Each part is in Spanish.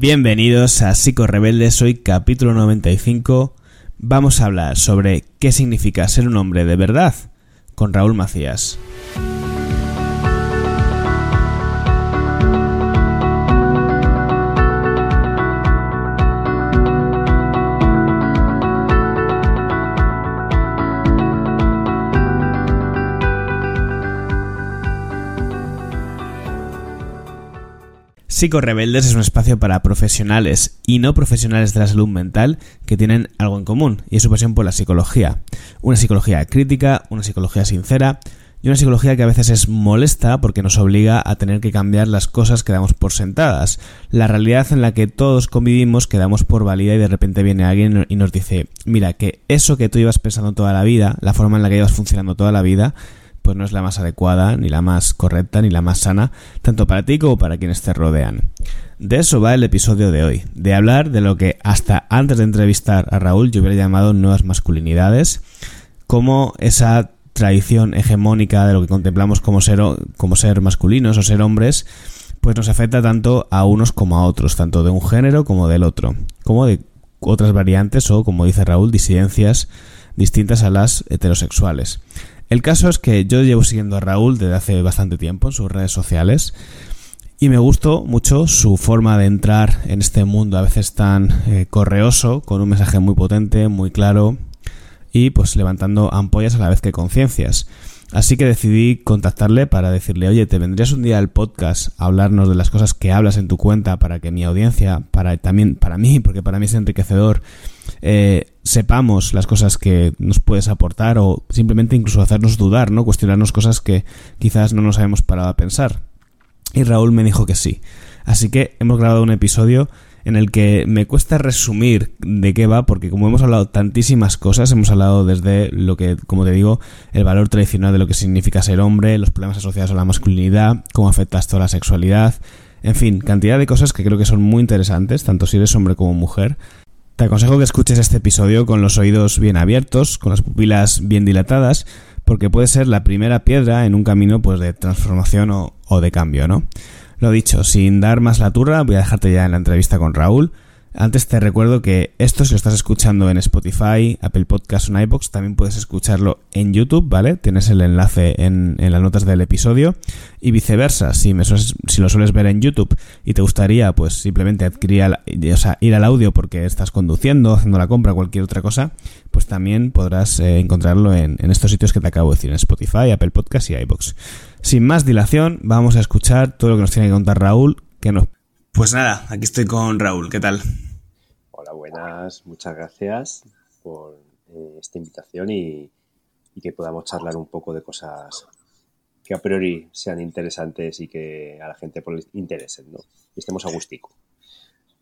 Bienvenidos a Psico Rebeldes, hoy capítulo 95. Vamos a hablar sobre qué significa ser un hombre de verdad con Raúl Macías. Rebeldes es un espacio para profesionales y no profesionales de la salud mental que tienen algo en común y es su pasión por la psicología. Una psicología crítica, una psicología sincera y una psicología que a veces es molesta porque nos obliga a tener que cambiar las cosas que damos por sentadas. La realidad en la que todos convivimos quedamos por válida y de repente viene alguien y nos dice, mira, que eso que tú ibas pensando toda la vida, la forma en la que ibas funcionando toda la vida, pues no es la más adecuada, ni la más correcta, ni la más sana, tanto para ti como para quienes te rodean. De eso va el episodio de hoy, de hablar de lo que hasta antes de entrevistar a Raúl yo hubiera llamado nuevas masculinidades, como esa tradición hegemónica de lo que contemplamos como ser, como ser masculinos o ser hombres, pues nos afecta tanto a unos como a otros, tanto de un género como del otro, como de otras variantes o, como dice Raúl, disidencias distintas a las heterosexuales. El caso es que yo llevo siguiendo a Raúl desde hace bastante tiempo en sus redes sociales y me gustó mucho su forma de entrar en este mundo a veces tan eh, correoso, con un mensaje muy potente, muy claro y pues levantando ampollas a la vez que conciencias. Así que decidí contactarle para decirle, oye, ¿te vendrías un día al podcast a hablarnos de las cosas que hablas en tu cuenta para que mi audiencia, para también para mí, porque para mí es enriquecedor, eh, sepamos las cosas que nos puedes aportar o simplemente incluso hacernos dudar, ¿no? Cuestionarnos cosas que quizás no nos habíamos parado a pensar. Y Raúl me dijo que sí. Así que hemos grabado un episodio en el que me cuesta resumir de qué va, porque como hemos hablado tantísimas cosas, hemos hablado desde lo que, como te digo, el valor tradicional de lo que significa ser hombre, los problemas asociados a la masculinidad, cómo afecta esto a la sexualidad, en fin, cantidad de cosas que creo que son muy interesantes, tanto si eres hombre como mujer. Te aconsejo que escuches este episodio con los oídos bien abiertos, con las pupilas bien dilatadas, porque puede ser la primera piedra en un camino pues de transformación o, o de cambio, ¿no? Lo dicho, sin dar más la turra, voy a dejarte ya en la entrevista con Raúl. Antes te recuerdo que esto, si lo estás escuchando en Spotify, Apple Podcasts o iBox, también puedes escucharlo en YouTube, ¿vale? Tienes el enlace en, las notas del episodio. Y viceversa, si, me si lo sueles ver en YouTube y te gustaría, pues simplemente adquirir, o sea, ir al audio porque estás conduciendo, haciendo la compra, cualquier otra cosa, pues también podrás eh, encontrarlo en, en, estos sitios que te acabo de decir, en Spotify, Apple Podcasts y iBox. Sin más dilación, vamos a escuchar todo lo que nos tiene que contar Raúl, que nos pues nada, aquí estoy con Raúl. ¿Qué tal? Hola, buenas. Muchas gracias por eh, esta invitación y, que podamos charlar un poco de cosas que a priori sean interesantes y que a la gente pues, interesen, ¿no? Y estemos a gustico.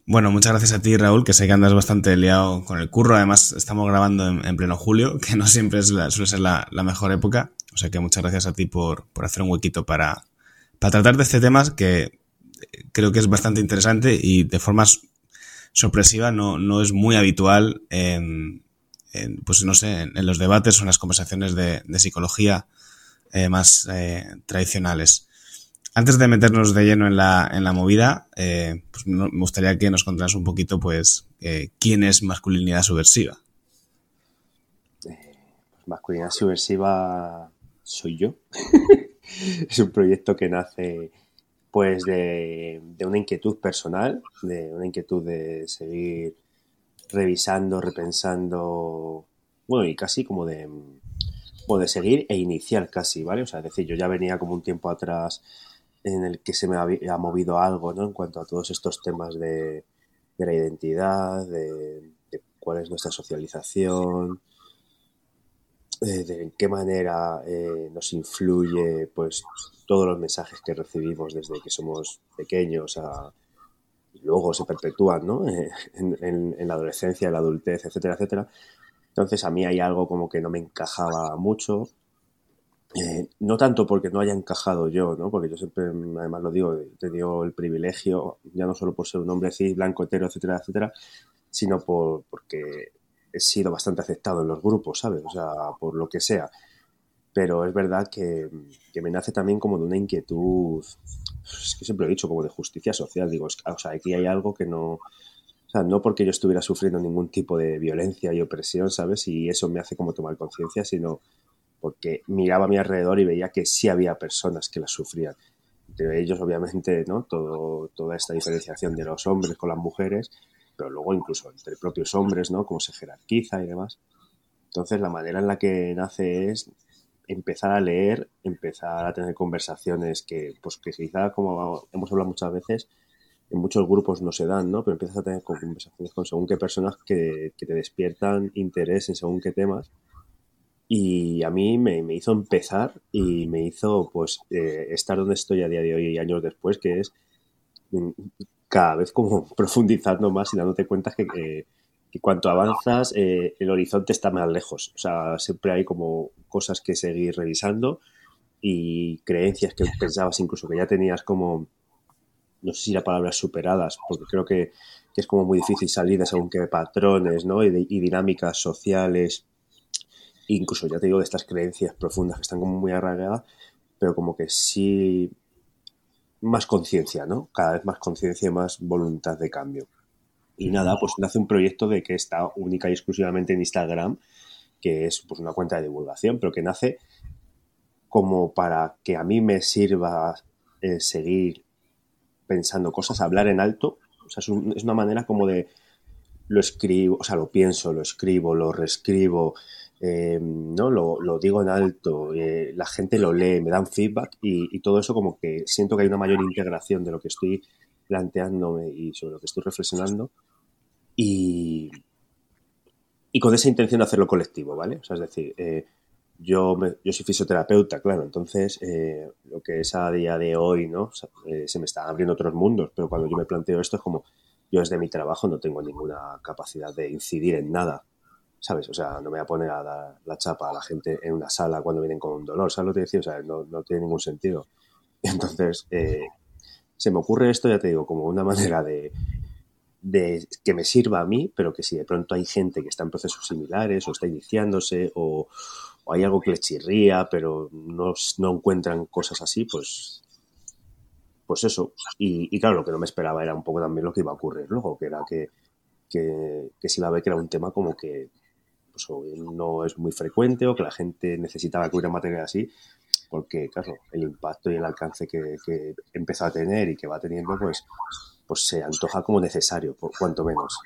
Bueno, muchas gracias a ti, Raúl, que sé que andas bastante liado con el curro. Además, estamos grabando en, pleno julio, que no siempre es la, suele ser la, mejor época. O sea que muchas gracias a ti por, por hacer un huequito para, para tratar de este tema que creo que es bastante interesante y de forma sorpresiva no, no es muy habitual en, pues no sé, en, los debates o en las conversaciones de, psicología eh, más eh, tradicionales. Antes de meternos de lleno en la, en la movida, eh, pues me gustaría que nos contaras un poquito, pues, quién es masculinidad subversiva. Pues masculinidad subversiva soy yo. es un proyecto que nace pues de, una inquietud personal, de una inquietud de seguir revisando, repensando, bueno, y casi como de, de seguir e iniciar casi, ¿vale? O sea, es decir, yo ya venía como un tiempo atrás en el que se me había movido algo, ¿no? En cuanto a todos estos temas de, la identidad, de, cuál es nuestra socialización, de, en qué manera eh, nos influye, pues, todos los mensajes que recibimos desde que somos pequeños a luego se perpetúan ¿no? en, la adolescencia, en la adultez, etcétera, etcétera. Entonces a mí hay algo como que no me encajaba mucho. Eh, no tanto porque no haya encajado yo, ¿no? porque yo siempre, además lo digo, he tenido el privilegio, ya no solo por ser un hombre cis, blanco, hetero, etcétera, etcétera, sino por, porque he sido bastante aceptado en los grupos, ¿sabes? O sea, por lo que sea pero es verdad que, me nace también como de una inquietud es que siempre he dicho, como de justicia social. Digo, o sea, aquí hay algo que no, o sea, no porque yo estuviera sufriendo ningún tipo de violencia y opresión, ¿sabes? Y eso me hace como tomar conciencia, sino porque miraba a mi alrededor y veía que sí había personas que las sufrían. Entre ellos, obviamente, ¿no? Todo, toda esta diferenciación de los hombres con las mujeres, pero luego incluso entre propios hombres, ¿no? Cómo se jerarquiza y demás. Entonces, la manera en la que nace es empezar a leer, empezar a tener conversaciones que, pues que quizá, como hemos hablado muchas veces, en muchos grupos no se dan, ¿no? Pero empiezas a tener conversaciones con según qué personas que, te despiertan interés en según qué temas. Y a mí me, hizo empezar y me hizo, pues, eh, estar donde estoy a día de hoy y años después, que es mm, cada vez como profundizando más y dándote cuenta que, que, cuanto avanzas, eh, el horizonte está más lejos. O sea, siempre hay como cosas que seguir revisando y creencias que pensabas incluso que ya tenías como no sé si la palabra superadas, porque creo que, es como muy difícil salir de según qué patrones, ¿no? Y, dinámicas sociales, incluso ya te digo, de estas creencias profundas que están como muy arraigadas, pero como que sí más conciencia, ¿no? Cada vez más conciencia y más voluntad de cambio. Y nada, pues nace un proyecto de que está única y exclusivamente en Instagram, que es pues una cuenta de divulgación, pero que nace como para que a mí me sirva eh, seguir pensando cosas, hablar en alto. O sea, es, una manera como de lo escribo, o sea, lo pienso, lo escribo, lo reescribo, eh, ¿no? Lo, digo en alto, eh, la gente lo lee, me dan feedback y, todo eso como que siento que hay una mayor integración de lo que estoy planteándome y sobre lo que estoy reflexionando y, y con esa intención de hacerlo colectivo, ¿vale? O sea, es decir, eh, yo, yo soy fisioterapeuta, claro, entonces lo que es a día de hoy, ¿no? Se me están abriendo otros mundos, pero cuando yo me planteo esto es como, yo desde mi trabajo no tengo ninguna capacidad de incidir en nada, ¿sabes? O sea, no me voy a poner a dar la chapa a la gente en una sala cuando vienen con un dolor, ¿sabes lo que decía? O sea, no, no tiene ningún sentido. Entonces, eh, se me ocurre esto, ya te digo, como una manera de, de que me sirva a mí, pero que si de pronto hay gente que está en procesos similares o está iniciándose o, hay algo que les chirría, pero no, no encuentran cosas así, pues, pues eso. Y, claro, lo que no me esperaba era un poco también lo que iba a ocurrir luego, que era que, que, que se que era un tema como que pues, no es muy frecuente o que la gente necesitaba hubiera material así, porque claro, el impacto y el alcance que, que empezó a tener y que va teniendo, pues, pues se antoja como necesario, por cuanto menos.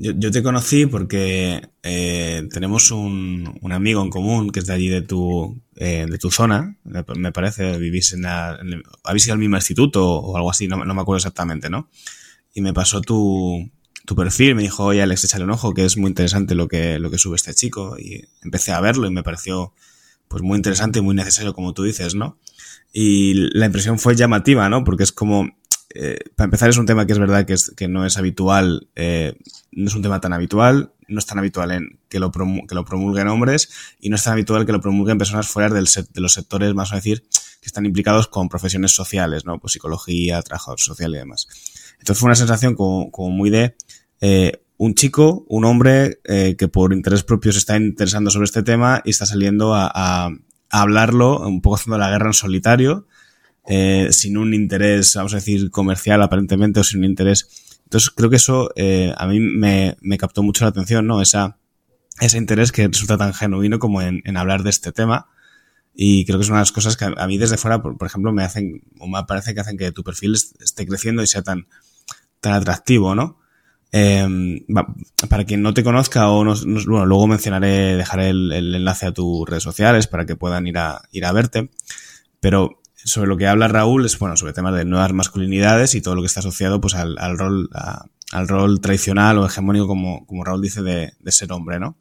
Yo, te conocí porque eh, tenemos un, un, amigo en común que es de allí de tu, eh, de tu zona, me parece, vivís en, la, habéis ido al mismo instituto o algo así, no, no, me acuerdo exactamente, ¿no? Y me pasó tu, tu perfil, me dijo, oye Alex, échale un ojo, que es muy interesante lo que, lo que sube este chico. Y empecé a verlo y me pareció pues muy interesante y muy necesario, como tú dices, ¿no? Y la impresión fue llamativa, ¿no? Porque es como, eh, para empezar, es un tema que es verdad que, es, que no es habitual, eh, no es un tema tan habitual, no es tan habitual en que lo, que lo promulguen hombres y no es tan habitual que lo promulguen personas fuera del de los sectores, más o decir, que están implicados con profesiones sociales, ¿no? Pues psicología, trabajador social y demás. Entonces fue una sensación como, como muy de eh, un chico, un hombre eh, que por interés propio se está interesando sobre este tema y está saliendo a, hablarlo, un poco haciendo la guerra en solitario, eh, sin un interés, vamos a decir, comercial aparentemente o sin un interés. Entonces creo que eso a mí me, captó mucho la atención, ¿no? Ese interés que resulta tan genuino como en, en, hablar de este tema. Y creo que es una de las cosas que a, mí desde fuera, por, ejemplo, me hacen, o me parece que hacen que tu perfil esté creciendo y sea tan, tan atractivo, ¿no? Eh, para quien no te conozca o no, bueno, luego mencionaré, dejaré el, enlace a tus redes sociales para que puedan ir a, ir a verte. Pero sobre lo que habla Raúl es, bueno, sobre temas de nuevas masculinidades y todo lo que está asociado pues al, rol, al rol tradicional o hegemónico, como, como Raúl dice, de, ser hombre, ¿no?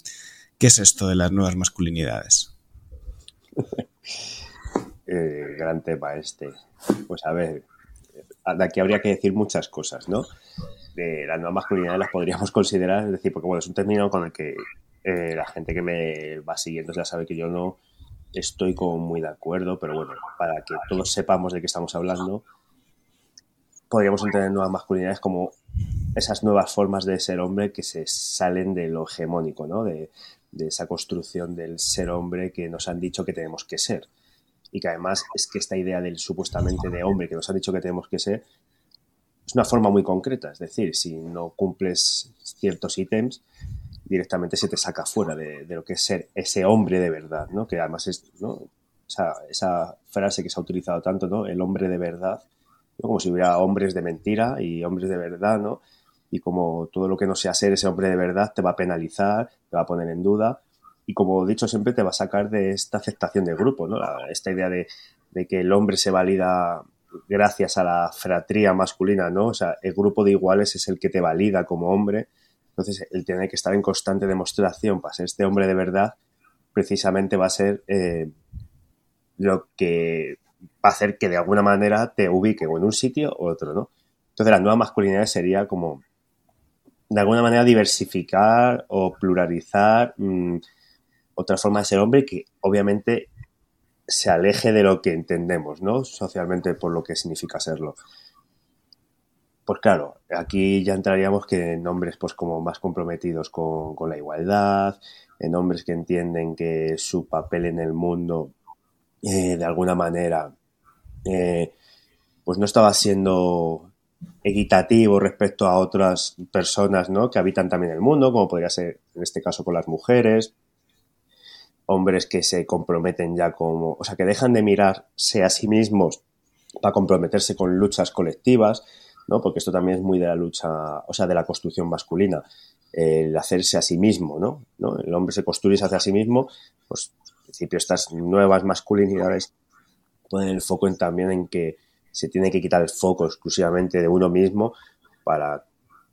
¿Qué es esto de las nuevas masculinidades? gran tema este. Pues a ver, aquí habría que decir muchas cosas, ¿no? De las nuevas masculinidades las podríamos considerar, es decir, porque bueno, es un término con el que eh, la gente que me va siguiendo ya sabe que yo no estoy como muy de acuerdo, pero bueno, para que todos sepamos de qué estamos hablando, podríamos entender nuevas masculinidades como esas nuevas formas de ser hombre que se salen de lo hegemónico, ¿no? De, de esa construcción del ser hombre que nos han dicho que tenemos que ser. y que además es que esta idea del supuestamente de hombre que nos han dicho que tenemos que ser es una forma muy concreta, es decir, si no cumples ciertos ítems, directamente se te saca fuera de, lo que es ser ese hombre de verdad, ¿no? Que además es, ¿no? esa frase que se ha utilizado tanto, ¿no? El hombre de verdad, como si hubiera hombres de mentira y hombres de verdad, ¿no? Y como todo lo que no sea ser ese hombre de verdad te va a penalizar, te va a poner en duda y como he dicho siempre te va a sacar de esta aceptación del grupo, ¿no? esta idea de, de, que el hombre se valida gracias a la fratría masculina, ¿no? O sea, el grupo de iguales es el que te valida como hombre. Entonces, el tener que estar en constante demostración para ser este hombre de verdad, precisamente va a ser eh, lo que va a hacer que de alguna manera te ubique o en un sitio o otro, ¿no? Entonces, la nueva masculinidad sería como, de alguna manera, diversificar o pluralizar mm, otra forma de ser hombre que obviamente se aleje de lo que entendemos, ¿no? Socialmente por lo que significa serlo. Pues claro, aquí ya entraríamos que en hombres pues como más comprometidos con, la igualdad, en hombres que entienden que su papel en el mundo eh, de alguna manera eh, pues no estaba siendo equitativo respecto a otras personas ¿no? que habitan también el mundo, como podría ser en este caso con las mujeres, hombres que se comprometen ya como, o sea, que dejan de mirarse a sí mismos para comprometerse con luchas colectivas, ¿no? Porque esto también es muy de la lucha, o sea, de la construcción masculina, el hacerse a sí mismo, ¿no? ¿No? El hombre se construye y se hace a sí mismo, pues, en principio, estas nuevas masculinidades ponen el foco en, también en que se tiene que quitar el foco exclusivamente de uno mismo para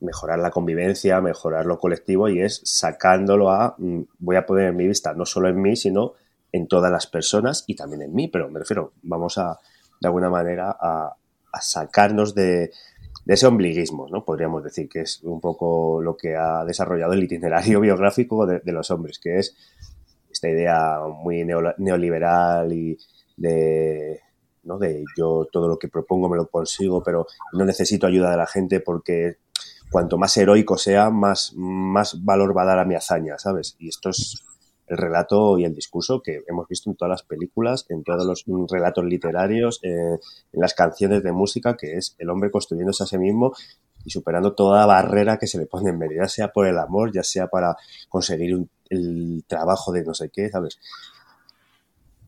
mejorar la convivencia, mejorar lo colectivo y es sacándolo a, mm, voy a poner mi vista no solo en mí, sino en todas las personas y también en mí, pero me refiero, vamos a, de alguna manera, a, sacarnos de, ese ombliguismo, ¿no? Podríamos decir que es un poco lo que ha desarrollado el itinerario biográfico de, los hombres, que es esta idea muy neoliberal y de, ¿no? de yo todo lo que propongo me lo consigo, pero no necesito ayuda de la gente porque cuanto más heroico sea, más, más valor va a dar a mi hazaña, ¿sabes? Y esto es el relato y el discurso que hemos visto en todas las películas, en todos los relatos literarios, eh, en las canciones de música, que es el hombre construyéndose a sí mismo y superando toda barrera que se le pone en medio, ya sea por el amor, ya sea para conseguir el trabajo de no sé qué, ¿sabes?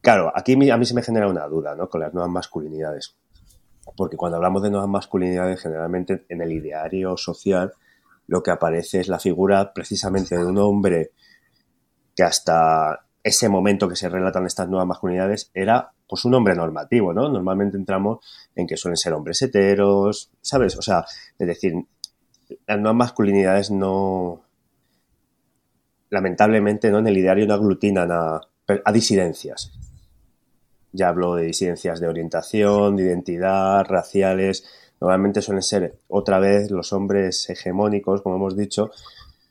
Claro, aquí a mí se me genera una duda, ¿no? Con las nuevas masculinidades porque cuando hablamos de nuevas masculinidades, generalmente en el ideario social lo que aparece es la figura precisamente de un hombre que hasta ese momento que se relatan estas nuevas masculinidades era pues un hombre normativo, ¿no? Normalmente entramos en que suelen ser hombres heteros, ¿sabes? O sea, es decir, las nuevas masculinidades no lamentablemente no en el ideario no aglutinan a, a disidencias, ya hablo de disidencias de orientación, de identidad, raciales. Normalmente suelen ser otra vez los hombres hegemónicos, como hemos dicho,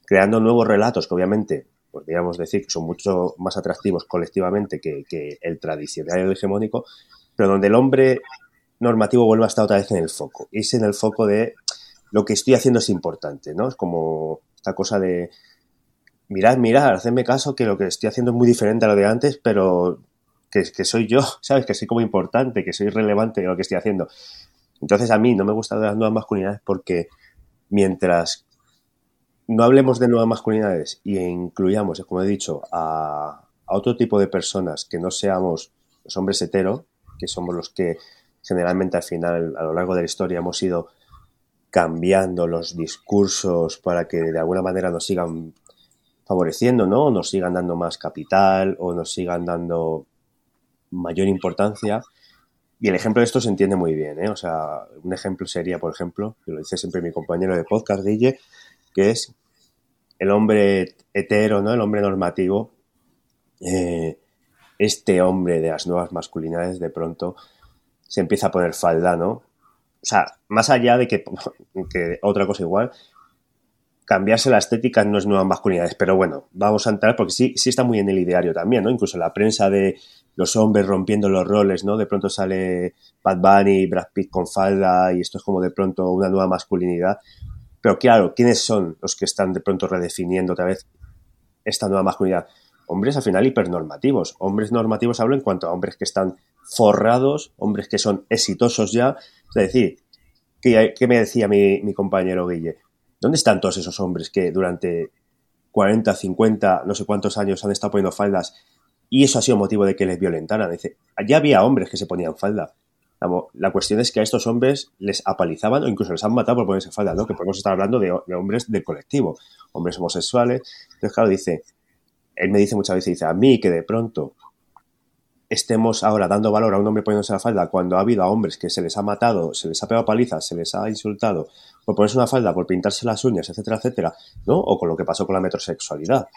creando nuevos relatos que obviamente podríamos decir que son mucho más atractivos colectivamente que, el tradicional hegemónico, pero donde el hombre normativo vuelve a estar otra vez en el foco. Es en el foco de lo que estoy haciendo es importante, ¿no? Es como esta cosa de mirad, mirad, hacedme caso que lo que estoy haciendo es muy diferente a lo de antes, pero que, soy yo, ¿sabes? Que soy como importante, que soy relevante en lo que estoy haciendo. Entonces a mí no me gusta las nuevas masculinidades porque mientras no hablemos de nuevas masculinidades y incluyamos, como he dicho, a, otro tipo de personas que no seamos los hombres hetero, que somos los que generalmente al final, a lo largo de la historia, hemos ido cambiando los discursos para que de alguna manera nos sigan favoreciendo, ¿no? O nos sigan dando más capital o nos sigan dando mayor importancia. Y el ejemplo de esto se entiende muy bien, ¿eh? O sea, un ejemplo sería, por ejemplo, que lo dice siempre mi compañero de podcast, Guille, que es el hombre hetero, ¿no? El hombre normativo. Eh, este hombre de las nuevas masculinidades de pronto se empieza a poner falda, ¿no? O sea, más allá de que, que otra cosa igual, cambiarse la estética no es nuevas masculinidades, pero bueno, vamos a entrar porque sí, sí está muy en el ideario también, ¿no? Incluso la prensa de los hombres rompiendo los roles, ¿no? De pronto sale Bad Bunny, Brad Pitt con falda y esto es como de pronto una nueva masculinidad. Pero claro, ¿quiénes son los que están de pronto redefiniendo otra vez esta nueva masculinidad? hombres al final hipernormativos. Hombres normativos hablo en cuanto a hombres que están forrados, hombres que son exitosos ya. Es decir, ¿qué, me decía mi, mi compañero Guille? ¿Dónde están todos esos hombres que durante 40, 50, no sé cuántos años han estado poniendo faldas y eso ha sido motivo de que les violentaran? Dice, ya había hombres que se ponían falda. La cuestión es que a estos hombres les apalizaban o incluso les han matado por ponerse falda, ¿no? Que podemos estar hablando de, hombres del colectivo, hombres homosexuales. Entonces, claro, dice, él me dice muchas veces, dice, a mí que de pronto estemos ahora dando valor a un hombre poniéndose la falda cuando ha habido a hombres que se les ha matado, se les ha pegado palizas, se les ha insultado por ponerse una falda, por pintarse las uñas, etcétera, etcétera, ¿no? O con lo que pasó con la metrosexualidad.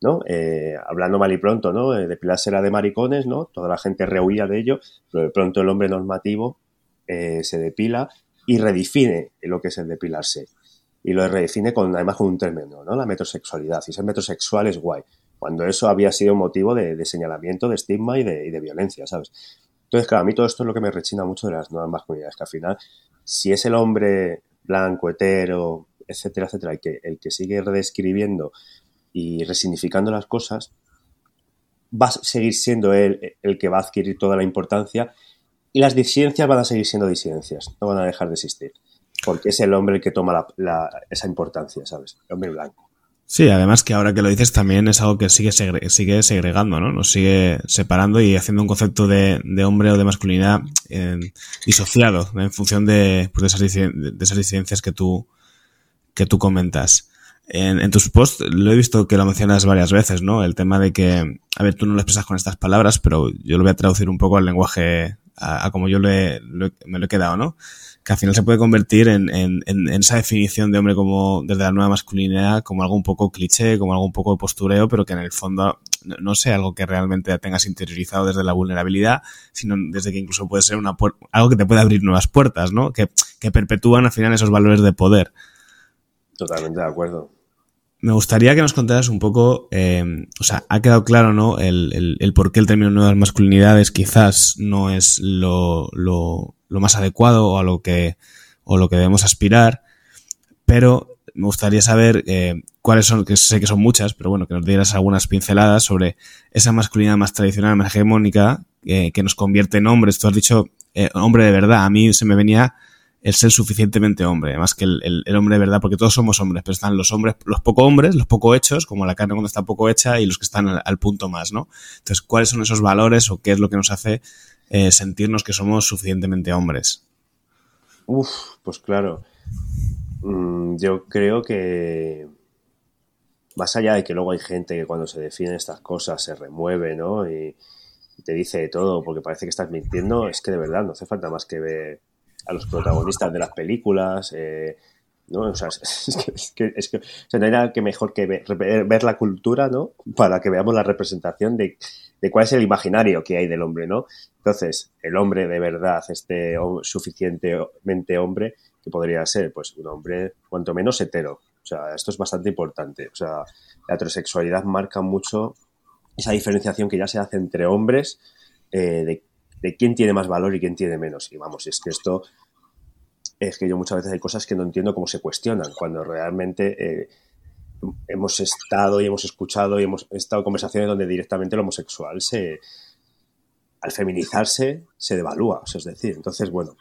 ¿no? Eh, hablando mal y pronto, ¿no? Eh, depilarse era de maricones, ¿no? Toda la gente rehuía de ello, pero de pronto el hombre normativo eh, se depila y redefine lo que es el depilarse. Y lo redefine con, además con un término, ¿no? La metrosexualidad. Y ser metrosexual es guay. Cuando eso había sido motivo de, señalamiento, de estigma y de, violencia, ¿sabes? Entonces, claro, a mí todo esto es lo que me rechina mucho de las nuevas masculinidades, que al final, si es el hombre blanco, hetero, etcétera, etcétera, el que, el que sigue redescribiendo y resignificando las cosas, va a seguir siendo él el que va a adquirir toda la importancia y las disidencias van a seguir siendo disidencias, no van a dejar de existir, porque es el hombre el que toma esa importancia, ¿sabes? El hombre blanco. Sí, además que ahora que lo dices también es algo que sigue, sigue segregando, ¿no? Nos sigue separando y haciendo un concepto de, hombre o de masculinidad eh, disociado en función de, pues, de, esas, de esas disidencias que tú, que tú comentas. En, tus posts lo he visto que lo mencionas varias veces, ¿no? El tema de que, a ver, tú no lo expresas con estas palabras, pero yo lo voy a traducir un poco al lenguaje, a, como yo me lo he quedado, ¿no? Que al final se puede convertir en, en, en, esa definición de hombre como desde la nueva masculinidad como algo un poco cliché, como algo un poco de postureo, pero que en el fondo no, sé, algo que realmente tengas interiorizado desde la vulnerabilidad, sino desde que incluso puede ser una algo que te puede abrir nuevas puertas, ¿no? Que, que perpetúan al final esos valores de poder. Totalmente de acuerdo me gustaría que nos contaras un poco, eh, o sea, ha quedado claro, ¿no? El, el, por qué el término nuevas masculinidades quizás no es lo, lo, lo, más adecuado o a lo que, o lo que debemos aspirar, pero me gustaría saber eh, cuáles son, que sé que son muchas, pero bueno, que nos dieras algunas pinceladas sobre esa masculinidad más tradicional, más hegemónica, eh, que nos convierte en hombres. Tú has dicho eh, hombre de verdad, a mí se me venía el ser suficientemente hombre, más que el, el, hombre de verdad, porque todos somos hombres, pero están los hombres, los poco hombres, los poco hechos, como la carne cuando está poco hecha, y los que están al, punto más, ¿no? Entonces, ¿cuáles son esos valores o qué es lo que nos hace eh, sentirnos que somos suficientemente hombres? Uf, pues claro. Mm, yo creo que más allá de que luego hay gente que cuando se define estas cosas se remueve, ¿no? Y, te dice todo porque parece que estás mintiendo, es que de verdad no hace falta más que ver a los protagonistas de las películas. Eh, ¿no? O sea, es, que, es, que, no hay nada que mejor que ver, la cultura, ¿no? Para que veamos la representación de, cuál es el imaginario que hay del hombre, ¿no? Entonces, el hombre de verdad, este suficientemente hombre, que podría ser, pues, un hombre cuanto menos hetero. O sea, esto es bastante importante. O sea, la heterosexualidad marca mucho esa diferenciación que ya se hace entre hombres eh, de de quién tiene más valor y quién tiene menos. Y vamos, es que esto es que yo muchas veces hay cosas que no entiendo cómo se cuestionan, cuando realmente eh, hemos estado y hemos escuchado y hemos estado conversaciones donde directamente lo homosexual se, al feminizarse, se devalúa. es decir, entonces, bueno,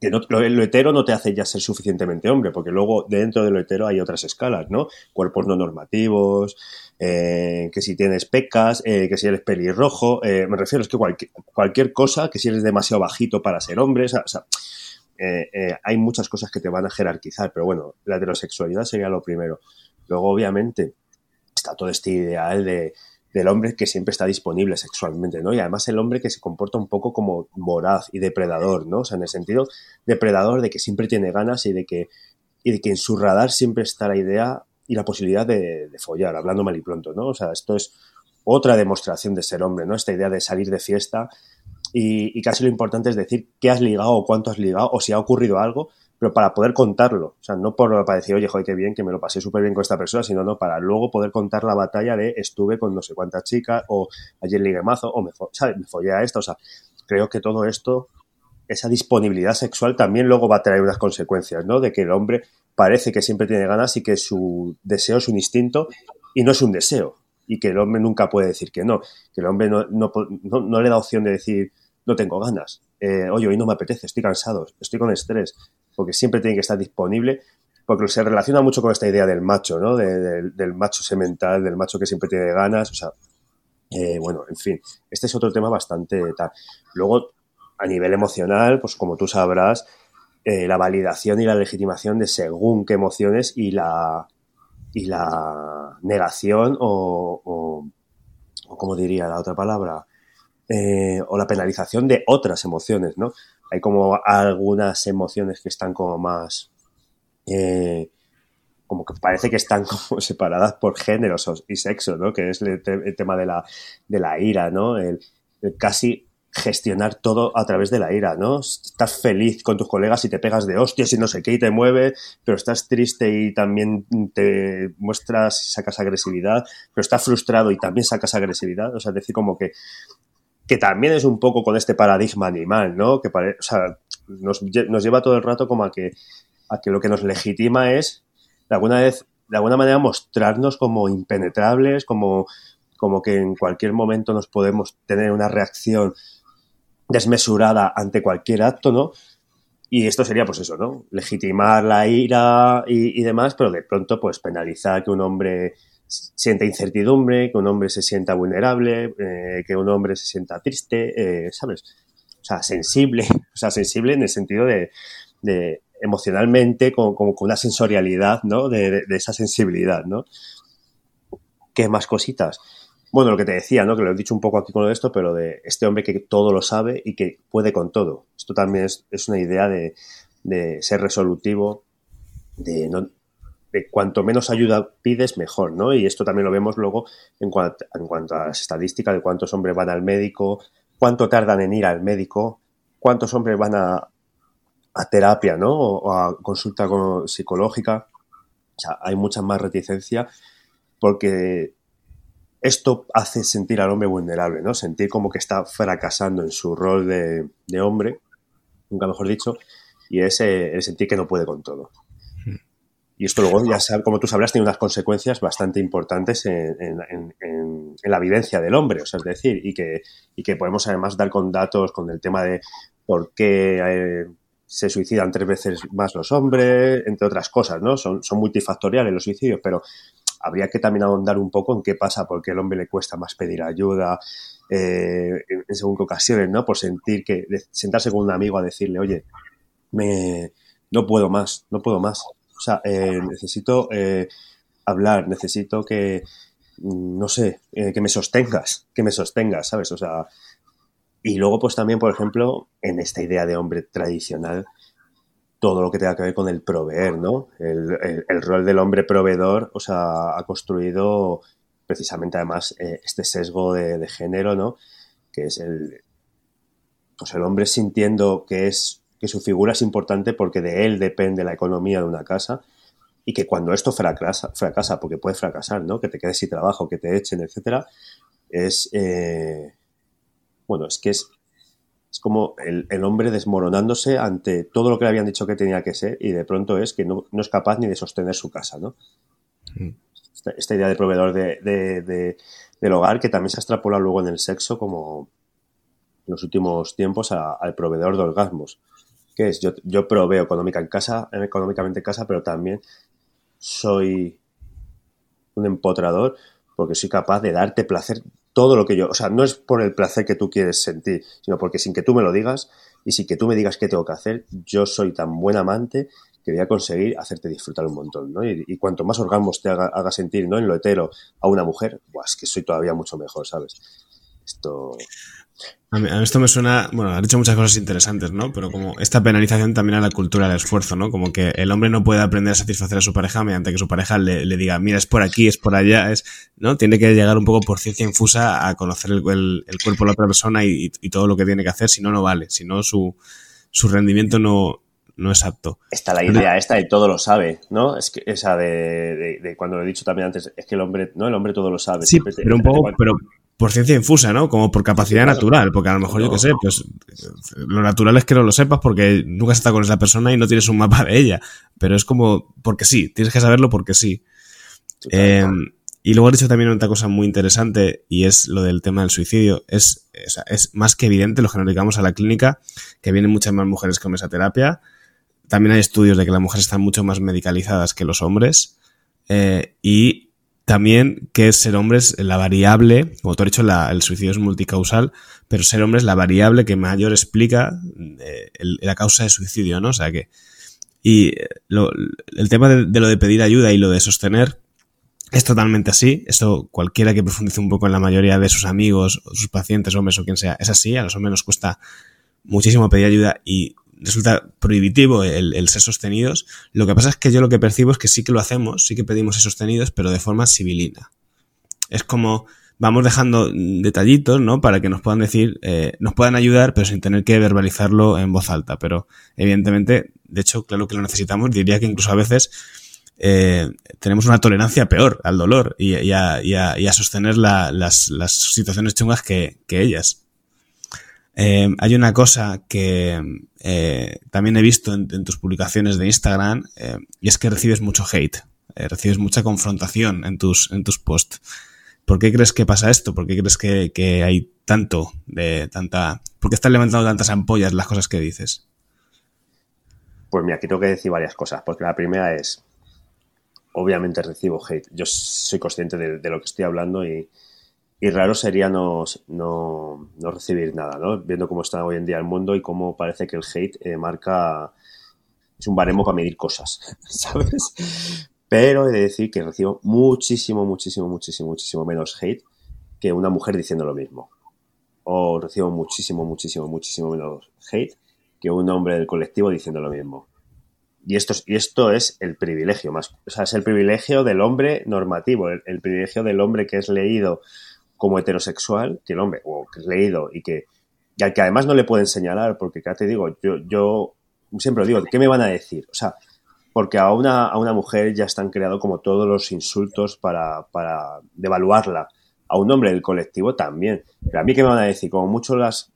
que lo, lo, hetero no te hace ya ser suficientemente hombre, porque luego dentro de lo hetero hay otras escalas, ¿no? Cuerpos no normativos, eh, que si tienes pecas, eh, que si eres pelirrojo, eh, me refiero es que cualquier cosa, que si eres demasiado bajito para ser hombre, o sea, hay muchas cosas que te van a jerarquizar, pero bueno, la heterosexualidad sería lo primero. Luego, obviamente, está todo este ideal de, del hombre que siempre está disponible sexualmente, ¿no? Y además el hombre que se comporta un poco como voraz y depredador, ¿no? O sea, en el sentido depredador de que siempre tiene ganas y de que, y de que en su radar siempre está la idea y la posibilidad de, follar, hablando mal y pronto, ¿no? O sea, esto es otra demostración de ser hombre, ¿no? Esta idea de salir de fiesta y, casi lo importante es decir qué has ligado o cuánto has ligado o si ha ocurrido algo, pero para poder contarlo. O sea, no por, para decir, oye, joder, qué bien, que me lo pasé súper bien con esta persona, sino no para luego poder contar la batalla de estuve con no sé cuántas chicas o ayer ligué mazo o me, me follé a esta. O sea, creo que todo esto esa disponibilidad sexual también luego va a traer unas consecuencias, ¿no? De que el hombre parece que siempre tiene ganas y que su deseo es un instinto y no es un deseo. y que el hombre nunca puede decir que no, que el hombre no, no, le da opción de decir no tengo ganas, eh, oye, hoy no me apetece, estoy cansado, estoy con estrés, porque siempre tiene que estar disponible, porque se relaciona mucho con esta idea del macho, ¿no? del macho semental, del macho que siempre tiene ganas, o sea, eh, bueno, en fin, este es otro tema bastante tal. Luego, a nivel emocional, pues como tú sabrás, eh, la validación y la legitimación de según qué emociones y la, y la negación o, o, como diría la otra palabra, eh, o la penalización de otras emociones, ¿no? Hay como algunas emociones que están como más, eh, como que parece que están como separadas por géneros y sexo, ¿no? Que es el, tema de la, de la ira, ¿no? el casi gestionar todo a través de la ira, ¿no? Estás feliz con tus colegas y te pegas de hostias y no sé qué y te mueve, pero estás triste y también te muestras y sacas agresividad, pero estás frustrado y también sacas agresividad, o sea, es decir, como que que también es un poco con este paradigma animal, ¿no? Que o sea, nos, nos, lleva todo el rato como a que, a que lo que nos legitima es, de alguna vez, de alguna manera, mostrarnos como impenetrables, como, como que en cualquier momento nos podemos tener una reacción desmesurada ante cualquier acto, ¿no? Y esto sería, pues eso, ¿no? Legitimar la ira y, demás, pero de pronto, pues penalizar que un hombre sienta incertidumbre, que un hombre se sienta vulnerable, eh, que un hombre se sienta triste, eh, ¿sabes? O sea, sensible, o sea, sensible en el sentido de, de emocionalmente, como, con una sensorialidad, ¿no? De, de, esa sensibilidad, ¿no? ¿Qué más cositas? Bueno, lo que te decía, ¿no? Que lo he dicho un poco aquí con esto, pero de este hombre que todo lo sabe y que puede con todo. Esto también es, una idea de, ser resolutivo, de, de cuanto menos ayuda pides, mejor, ¿no? Y esto también lo vemos luego en en cuanto a las estadísticas de cuántos hombres van al médico, cuánto tardan en ir al médico, cuántos hombres van a, terapia, ¿no? O, a consulta psicológica. O sea, hay mucha más reticencia porque esto hace sentir al hombre vulnerable, ¿no? Sentir como que está fracasando en su rol de, hombre, nunca mejor dicho, y es eh, el sentir que no puede con todo. Y esto luego, ya como tú sabrás, tiene unas consecuencias bastante importantes en, la vivencia del hombre, o sea, es decir, y que, y que podemos además dar con datos con el tema de por qué eh, se suicidan tres veces más los hombres, entre otras cosas, ¿no? Son, son multifactoriales los suicidios, pero habría que también ahondar un poco en qué pasa, porque al hombre le cuesta más pedir ayuda eh, en, según qué ocasiones, ¿no? Por sentir que, sentarse con un amigo a decirle, oye, me, no puedo más, no puedo más. O sea, eh, necesito eh, hablar, necesito que, mm, no sé, que me sostengas, que me sostengas, ¿sabes? O sea, y luego pues también, por ejemplo, en esta idea de hombre tradicional, todo lo que tenga que ver con el proveer, ¿no? El, rol del hombre proveedor, o sea, ha construido precisamente además eh, este sesgo de, género, ¿no? Que es el, pues el hombre sintiendo que es que su figura es importante porque de él depende la economía de una casa y que cuando esto fracasa, fracasa porque puede fracasar, ¿no? Que te quedes sin trabajo, que te echen, etcétera, es eh, bueno, es que es es como el, hombre desmoronándose ante todo lo que le habían dicho que tenía que ser y de pronto es que no, es capaz ni de sostener su casa, ¿no? Mm. Esta, idea de proveedor de, del hogar que también se ha extrapolado luego en el sexo como en los últimos tiempos al proveedor de orgasmos. Que es, yo, yo proveo económica en casa, económicamente en casa, pero también soy un empotrador porque soy capaz de darte placer todo lo que yo, o sea, no es por el placer que tú quieres sentir, sino porque sin que tú me lo digas y sin que tú me digas qué tengo que hacer, yo soy tan buen amante que voy a conseguir hacerte disfrutar un montón, ¿no? Y, cuanto más orgasmos te haga, sentir, ¿no? En lo hetero a una mujer, pues que soy todavía mucho mejor, ¿sabes? Esto... A mí, esto me suena, bueno, has dicho muchas cosas interesantes, ¿no? Pero como esta penalización también a la cultura del esfuerzo, ¿no? Como que el hombre no puede aprender a satisfacer a su pareja mediante que su pareja le, diga, mira, es por aquí, es por allá, es, ¿no? Tiene que llegar un poco por ciencia infusa a conocer el, cuerpo de la otra persona y, todo lo que tiene que hacer, si no, no vale, si no, su, su rendimiento no, no es apto. Está la idea esta de todo lo sabe, ¿no? Es que esa de, de, cuando lo he dicho también antes, es que el hombre, no, el hombre todo lo sabe. Sí, pero un poco, pero por ciencia infusa, ¿no? Como por capacidad natural, porque a lo mejor yo qué sé, pues lo natural es que no lo sepas porque nunca has estado con esa persona y no tienes un mapa de ella, pero es como porque sí, tienes que saberlo porque sí. Eh, y luego he dicho también otra cosa muy interesante y es lo del tema del suicidio. Es, es, más que evidente, lo que nos dedicamos a la clínica, que vienen muchas más mujeres que hombres a terapia. También hay estudios de que las mujeres están mucho más medicalizadas que los hombres. Eh, y también que ser hombres la variable, como tú has dicho, el suicidio es multicausal, pero ser hombre es la variable que mayor explica eh, la causa de suicidio, ¿no? O sea que. Y el tema de lo de pedir ayuda y lo de sostener es totalmente así. Esto cualquiera que profundice un poco en la mayoría de sus amigos, sus pacientes, hombres o quien sea, es así. A los hombres nos cuesta muchísimo pedir ayuda y resulta prohibitivo el, ser sostenidos. Lo que pasa es que yo lo que percibo es que sí que lo hacemos, sí que pedimos ser sostenidos, pero de forma civilina. Es como vamos dejando detallitos, ¿no? Para que nos puedan decir, eh, nos puedan ayudar, pero sin tener que verbalizarlo en voz alta. Pero evidentemente, de hecho, claro que lo necesitamos. Diría que incluso a veces eh, tenemos una tolerancia peor al dolor y, a, sostener las, situaciones chungas que, ellas. Eh, hay una cosa que eh, también he visto en, tus publicaciones de Instagram y es que recibes mucho hate, recibes mucha confrontación en tus, en tus posts. ¿Por qué crees que pasa esto? ¿Por qué crees que, hay tanto de tanta... ¿Por qué están levantando tantas ampollas las cosas que dices? Pues mira, aquí tengo que decir varias cosas, porque la primera es, obviamente recibo hate. Yo soy consciente de, lo que estoy hablando y, raro sería no, no, recibir nada, ¿no? Viendo cómo está hoy en día el mundo y cómo parece que el hate eh, marca. Es un baremo para medir cosas, ¿sabes? Pero he de decir que recibo muchísimo, muchísimo, muchísimo, muchísimo menos hate que una mujer diciendo lo mismo. O recibo muchísimo, muchísimo, muchísimo menos hate que un hombre del colectivo diciendo lo mismo. Y esto, y esto es el privilegio más, o sea, es el privilegio del hombre normativo, el, privilegio del hombre que es leído como heterosexual, que el hombre, o que es leído y que, al que además no le pueden señalar, porque ya te digo, yo, yo siempre digo, ¿qué me van a decir? O sea, porque a una, a una mujer ya están creados como todos los insultos para, para devaluarla. A un hombre del colectivo también. Pero a mí, ¿qué me van a decir? Como mucho las,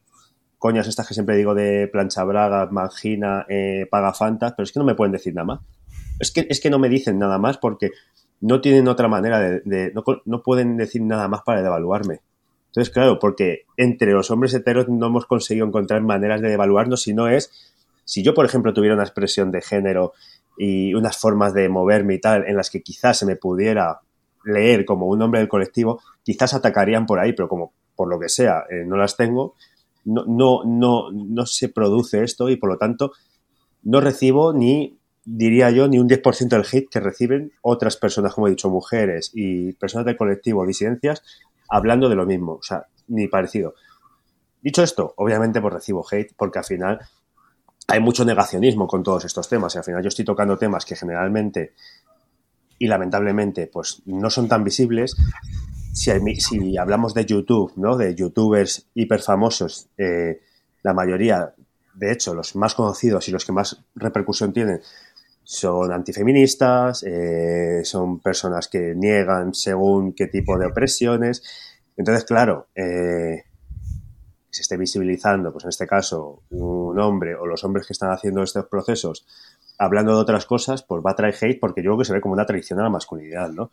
coñas estas que siempre digo de plancha braga, mangina, eh, paga fantas, pero es que no me pueden decir nada más. Es que, es que no me dicen nada más porque no tienen otra manera de, no, pueden decir nada más para devaluarme. Entonces, claro, porque entre los hombres heteros no hemos conseguido encontrar maneras de devaluarnos, si no es, si yo, por ejemplo, tuviera una expresión de género y unas formas de moverme y tal, en las que quizás se me pudiera leer como un hombre del colectivo, quizás atacarían por ahí, pero como por lo que sea, eh, no las tengo, no, no, no, no se produce esto y por lo tanto no recibo ni, diría yo, ni un 10% del hate que reciben otras personas, como he dicho, mujeres y personas del colectivo, disidencias, hablando de lo mismo, o sea, ni parecido. Dicho esto, obviamente pues recibo hate porque al final hay mucho negacionismo con todos estos temas y al final yo estoy tocando temas que generalmente y lamentablemente pues no son tan visibles si, hablamos de YouTube, ¿no? De youtubers hiperfamosos, eh, la mayoría, de hecho, los más conocidos y los que más repercusión tienen son antifeministas, eh, son personas que niegan según qué tipo de opresiones. Entonces, claro, eh, se esté visibilizando, pues en este caso, un hombre o los hombres que están haciendo estos procesos hablando de otras cosas, pues va a traer hate porque yo creo que se ve como una traición a la masculinidad, ¿no?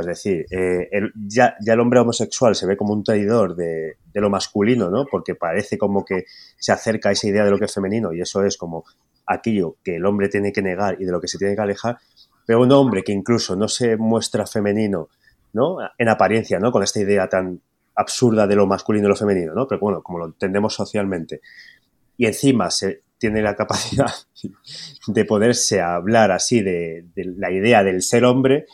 es decir, eh, ya, el hombre homosexual se ve como un traidor de, lo masculino, ¿no? Porque parece como que se acerca a esa idea de lo que es femenino y eso es como aquello que el hombre tiene que negar y de lo que se tiene que alejar. Pero un hombre que incluso no se muestra femenino, ¿no? En apariencia, ¿no? Con esta idea tan absurda de lo masculino y lo femenino, ¿no? Pero bueno, como lo entendemos socialmente. Y encima se tiene la capacidad de poderse hablar así de la idea del ser hombre,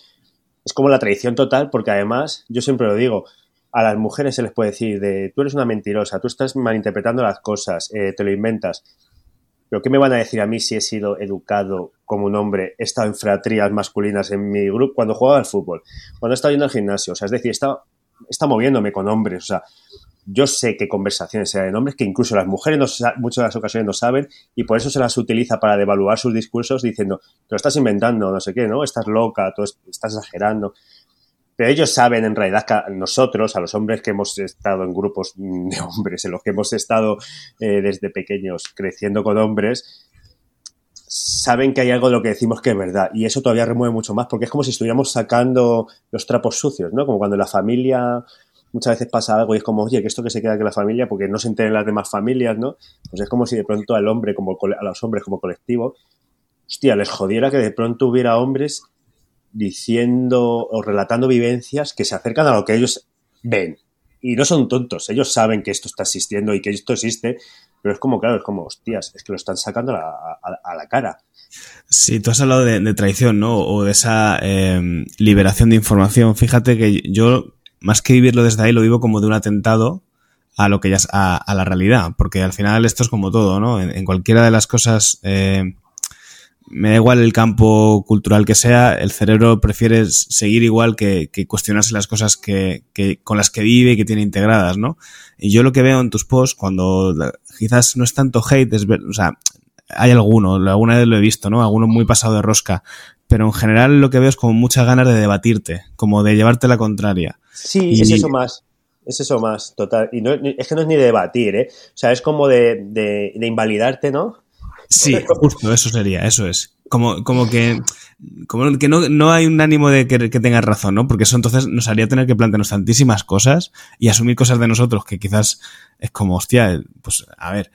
es como la traición total, porque además, yo siempre lo digo, a las mujeres se les puede decir de tú eres una mentirosa, tú estás malinterpretando las cosas, eh, te lo inventas. Pero ¿qué me van a decir a mí si he sido educado como un hombre, he estado en fratrías masculinas en mi grupo cuando jugaba al fútbol, cuando he estado yendo al gimnasio? O sea, es decir, estado, moviéndome con hombres. O sea, yo sé qué conversaciones hay de hombres que incluso las mujeres no, muchas de las ocasiones no saben y por eso se las utiliza para devaluar sus discursos diciendo, que lo estás inventando, no sé qué, ¿no? Estás loca, tú estás exagerando. Pero ellos saben en realidad que nosotros, a los hombres que hemos estado en grupos de hombres, en los que hemos estado eh, desde pequeños creciendo con hombres, saben que hay algo de lo que decimos que es verdad. Y eso todavía remueve mucho más, porque es como si estuviéramos sacando los trapos sucios, ¿no? Como cuando la familia muchas veces pasa algo y es como, oye, que esto que se queda que la familia, porque no se enteren las demás familias, ¿no? Pues es como si de pronto al hombre, como a los hombres como colectivo, hostia, les jodiera que de pronto hubiera hombres diciendo o relatando vivencias que se acercan a lo que ellos ven. Y no son tontos, ellos saben que esto está existiendo y que esto existe, pero es como, claro, es como, hostias, es que lo están sacando a, la cara. Sí, tú has hablado de, traición, ¿no? O de esa em, liberación de información. Fíjate que yo, más que vivirlo desde ahí, lo vivo como de un atentado a lo que ya es a, la realidad, porque al final esto es como todo, ¿no? En, cualquiera de las cosas eh, me da igual el campo cultural que sea, el cerebro prefiere seguir igual que, cuestionarse las cosas que, con las que vive y que tiene integradas, ¿no? Y yo lo que veo en tus posts, cuando quizás no es tanto hate, es ver, o sea, hay alguno, alguna vez lo he visto, ¿no? Alguno muy pasado de rosca, pero en general lo que veo es como muchas ganas de debatirte, como de llevarte la contraria. Sí, es eso más. Es eso más, total. Y no, es que no es ni de debatir, ¿eh? O sea, es como de, de, de invalidarte, ¿no? Sí, justo, eso sería, eso es. Como, como que, como que no, no hay un ánimo de que, que tengas razón, ¿no? Porque eso entonces nos haría tener que plantearnos tantísimas cosas y asumir cosas de nosotros que quizás es como, hostia, pues, a ver,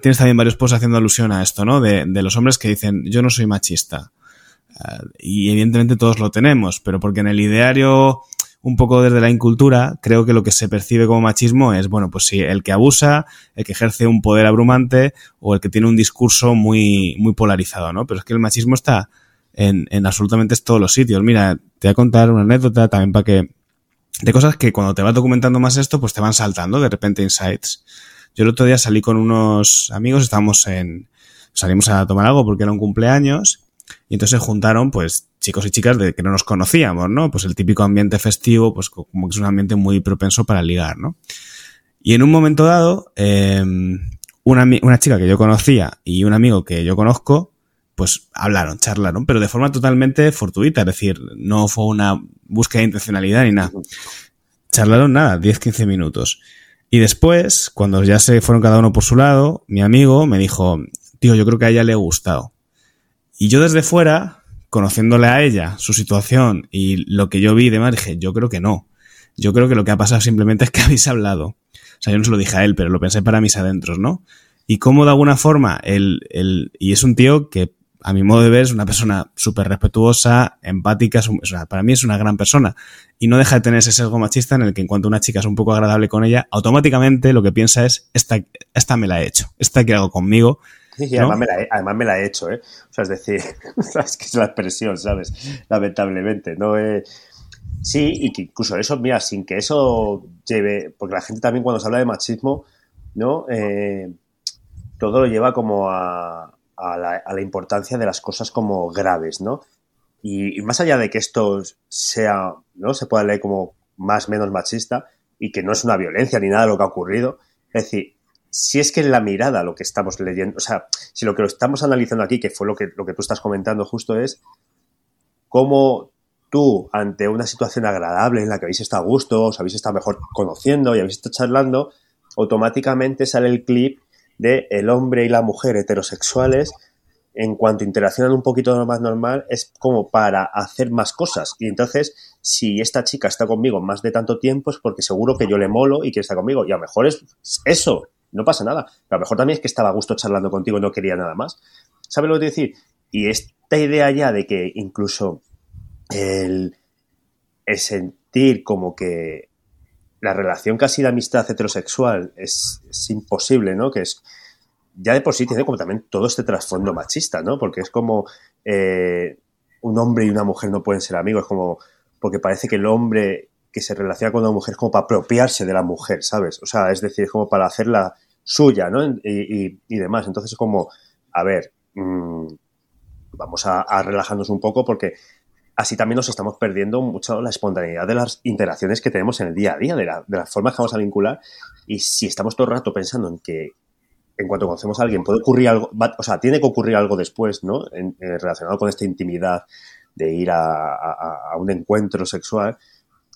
tienes también varios posts haciendo alusión a esto, ¿no? De, de los hombres que dicen, yo no soy machista. Uh, y evidentemente todos lo tenemos, pero porque en el ideario un poco desde la incultura, creo que lo que se percibe como machismo es, bueno, pues sí, el que abusa, el que ejerce un poder abrumante o el que tiene un discurso muy, muy polarizado, ¿no? Pero es que el machismo está en, en absolutamente todos los sitios. Mira, te voy a contar una anécdota también para que, de cosas que cuando te vas documentando más esto, pues te van saltando de repente insights. Yo el otro día salí con unos amigos, estábamos en, salimos a tomar algo porque era un cumpleaños y entonces se juntaron, pues, chicos y chicas de que no nos conocíamos, ¿no? Pues el típico ambiente festivo, pues como que es un ambiente muy propenso para ligar, ¿no? Y en un momento dado, eh, una, una chica que yo conocía y un amigo que yo conozco, pues hablaron, charlaron, pero de forma totalmente fortuita, es decir, no fue una búsqueda de intencionalidad ni nada. Charlaron nada, 10-15 minutos. Y después, cuando ya se fueron cada uno por su lado, mi amigo me dijo, tío, yo creo que a ella le ha gustado. Y yo desde fuera, conociéndole a ella, su situación y lo que yo vi de dije, yo creo que no. Yo creo que lo que ha pasado simplemente es que habéis hablado. O sea, yo no se lo dije a él, pero lo pensé para mis adentros, ¿no? Y cómo de alguna forma, el, el, y es un tío que a mi modo de ver es una persona súper respetuosa, empática, para mí es una gran persona. Y no deja de tener ese sesgo machista en el que en cuanto una chica es un poco agradable con ella, automáticamente lo que piensa es, esta, esta me la he hecho, esta que hago conmigo, y además, me la he, además me la he hecho, ¿eh? O sea, es decir, es que es la expresión, ¿sabes? Lamentablemente, ¿no? Eh, sí, y que incluso eso, mira, sin que eso lleve, porque la gente también cuando se habla de machismo, ¿no? Eh, todo lo lleva como a, a, la, a, la, importancia de las cosas como graves, ¿no? Y, y, más allá de que esto sea, ¿no? Se pueda leer como más menos machista y que no es una violencia ni nada de lo que ha ocurrido, es decir, si es que en la mirada lo que estamos leyendo, o sea, si lo que lo estamos analizando aquí, que fue lo que, lo que tú estás comentando justo es cómo tú, ante una situación agradable en la que habéis estado a gusto, os habéis estado mejor conociendo y habéis estado charlando, automáticamente sale el clip de el hombre y la mujer heterosexuales en cuanto interaccionan un poquito más normal, es como para hacer más cosas. Y entonces, si esta chica está conmigo más de tanto tiempo, es porque seguro que yo le molo y que está conmigo. Y a lo mejor es eso, no pasa nada. A lo mejor también es que estaba a gusto charlando contigo y no quería nada más. ¿Sabes lo que te decir? Y esta idea ya de que incluso el, sentir como que la relación casi de amistad heterosexual es, imposible, ¿no? Que es ya de por sí tiene como también todo este trasfondo machista, ¿no? Porque es como eh, un hombre y una mujer no pueden ser amigos, como porque parece que el hombre que se relaciona con una mujer como para apropiarse de la mujer, ¿sabes? O sea, es decir, como para hacerla suya, ¿no? Y, demás. Entonces es como, a ver, mmm, vamos a, relajarnos un poco porque así también nos estamos perdiendo mucho la espontaneidad de las interacciones que tenemos en el día a día, de, la, de las formas que vamos a vincular. Y si estamos todo el rato pensando en que en cuanto conocemos a alguien puede ocurrir algo, o sea, tiene que ocurrir algo después, ¿no? En, relacionado con esta intimidad de ir a, a, un encuentro sexual,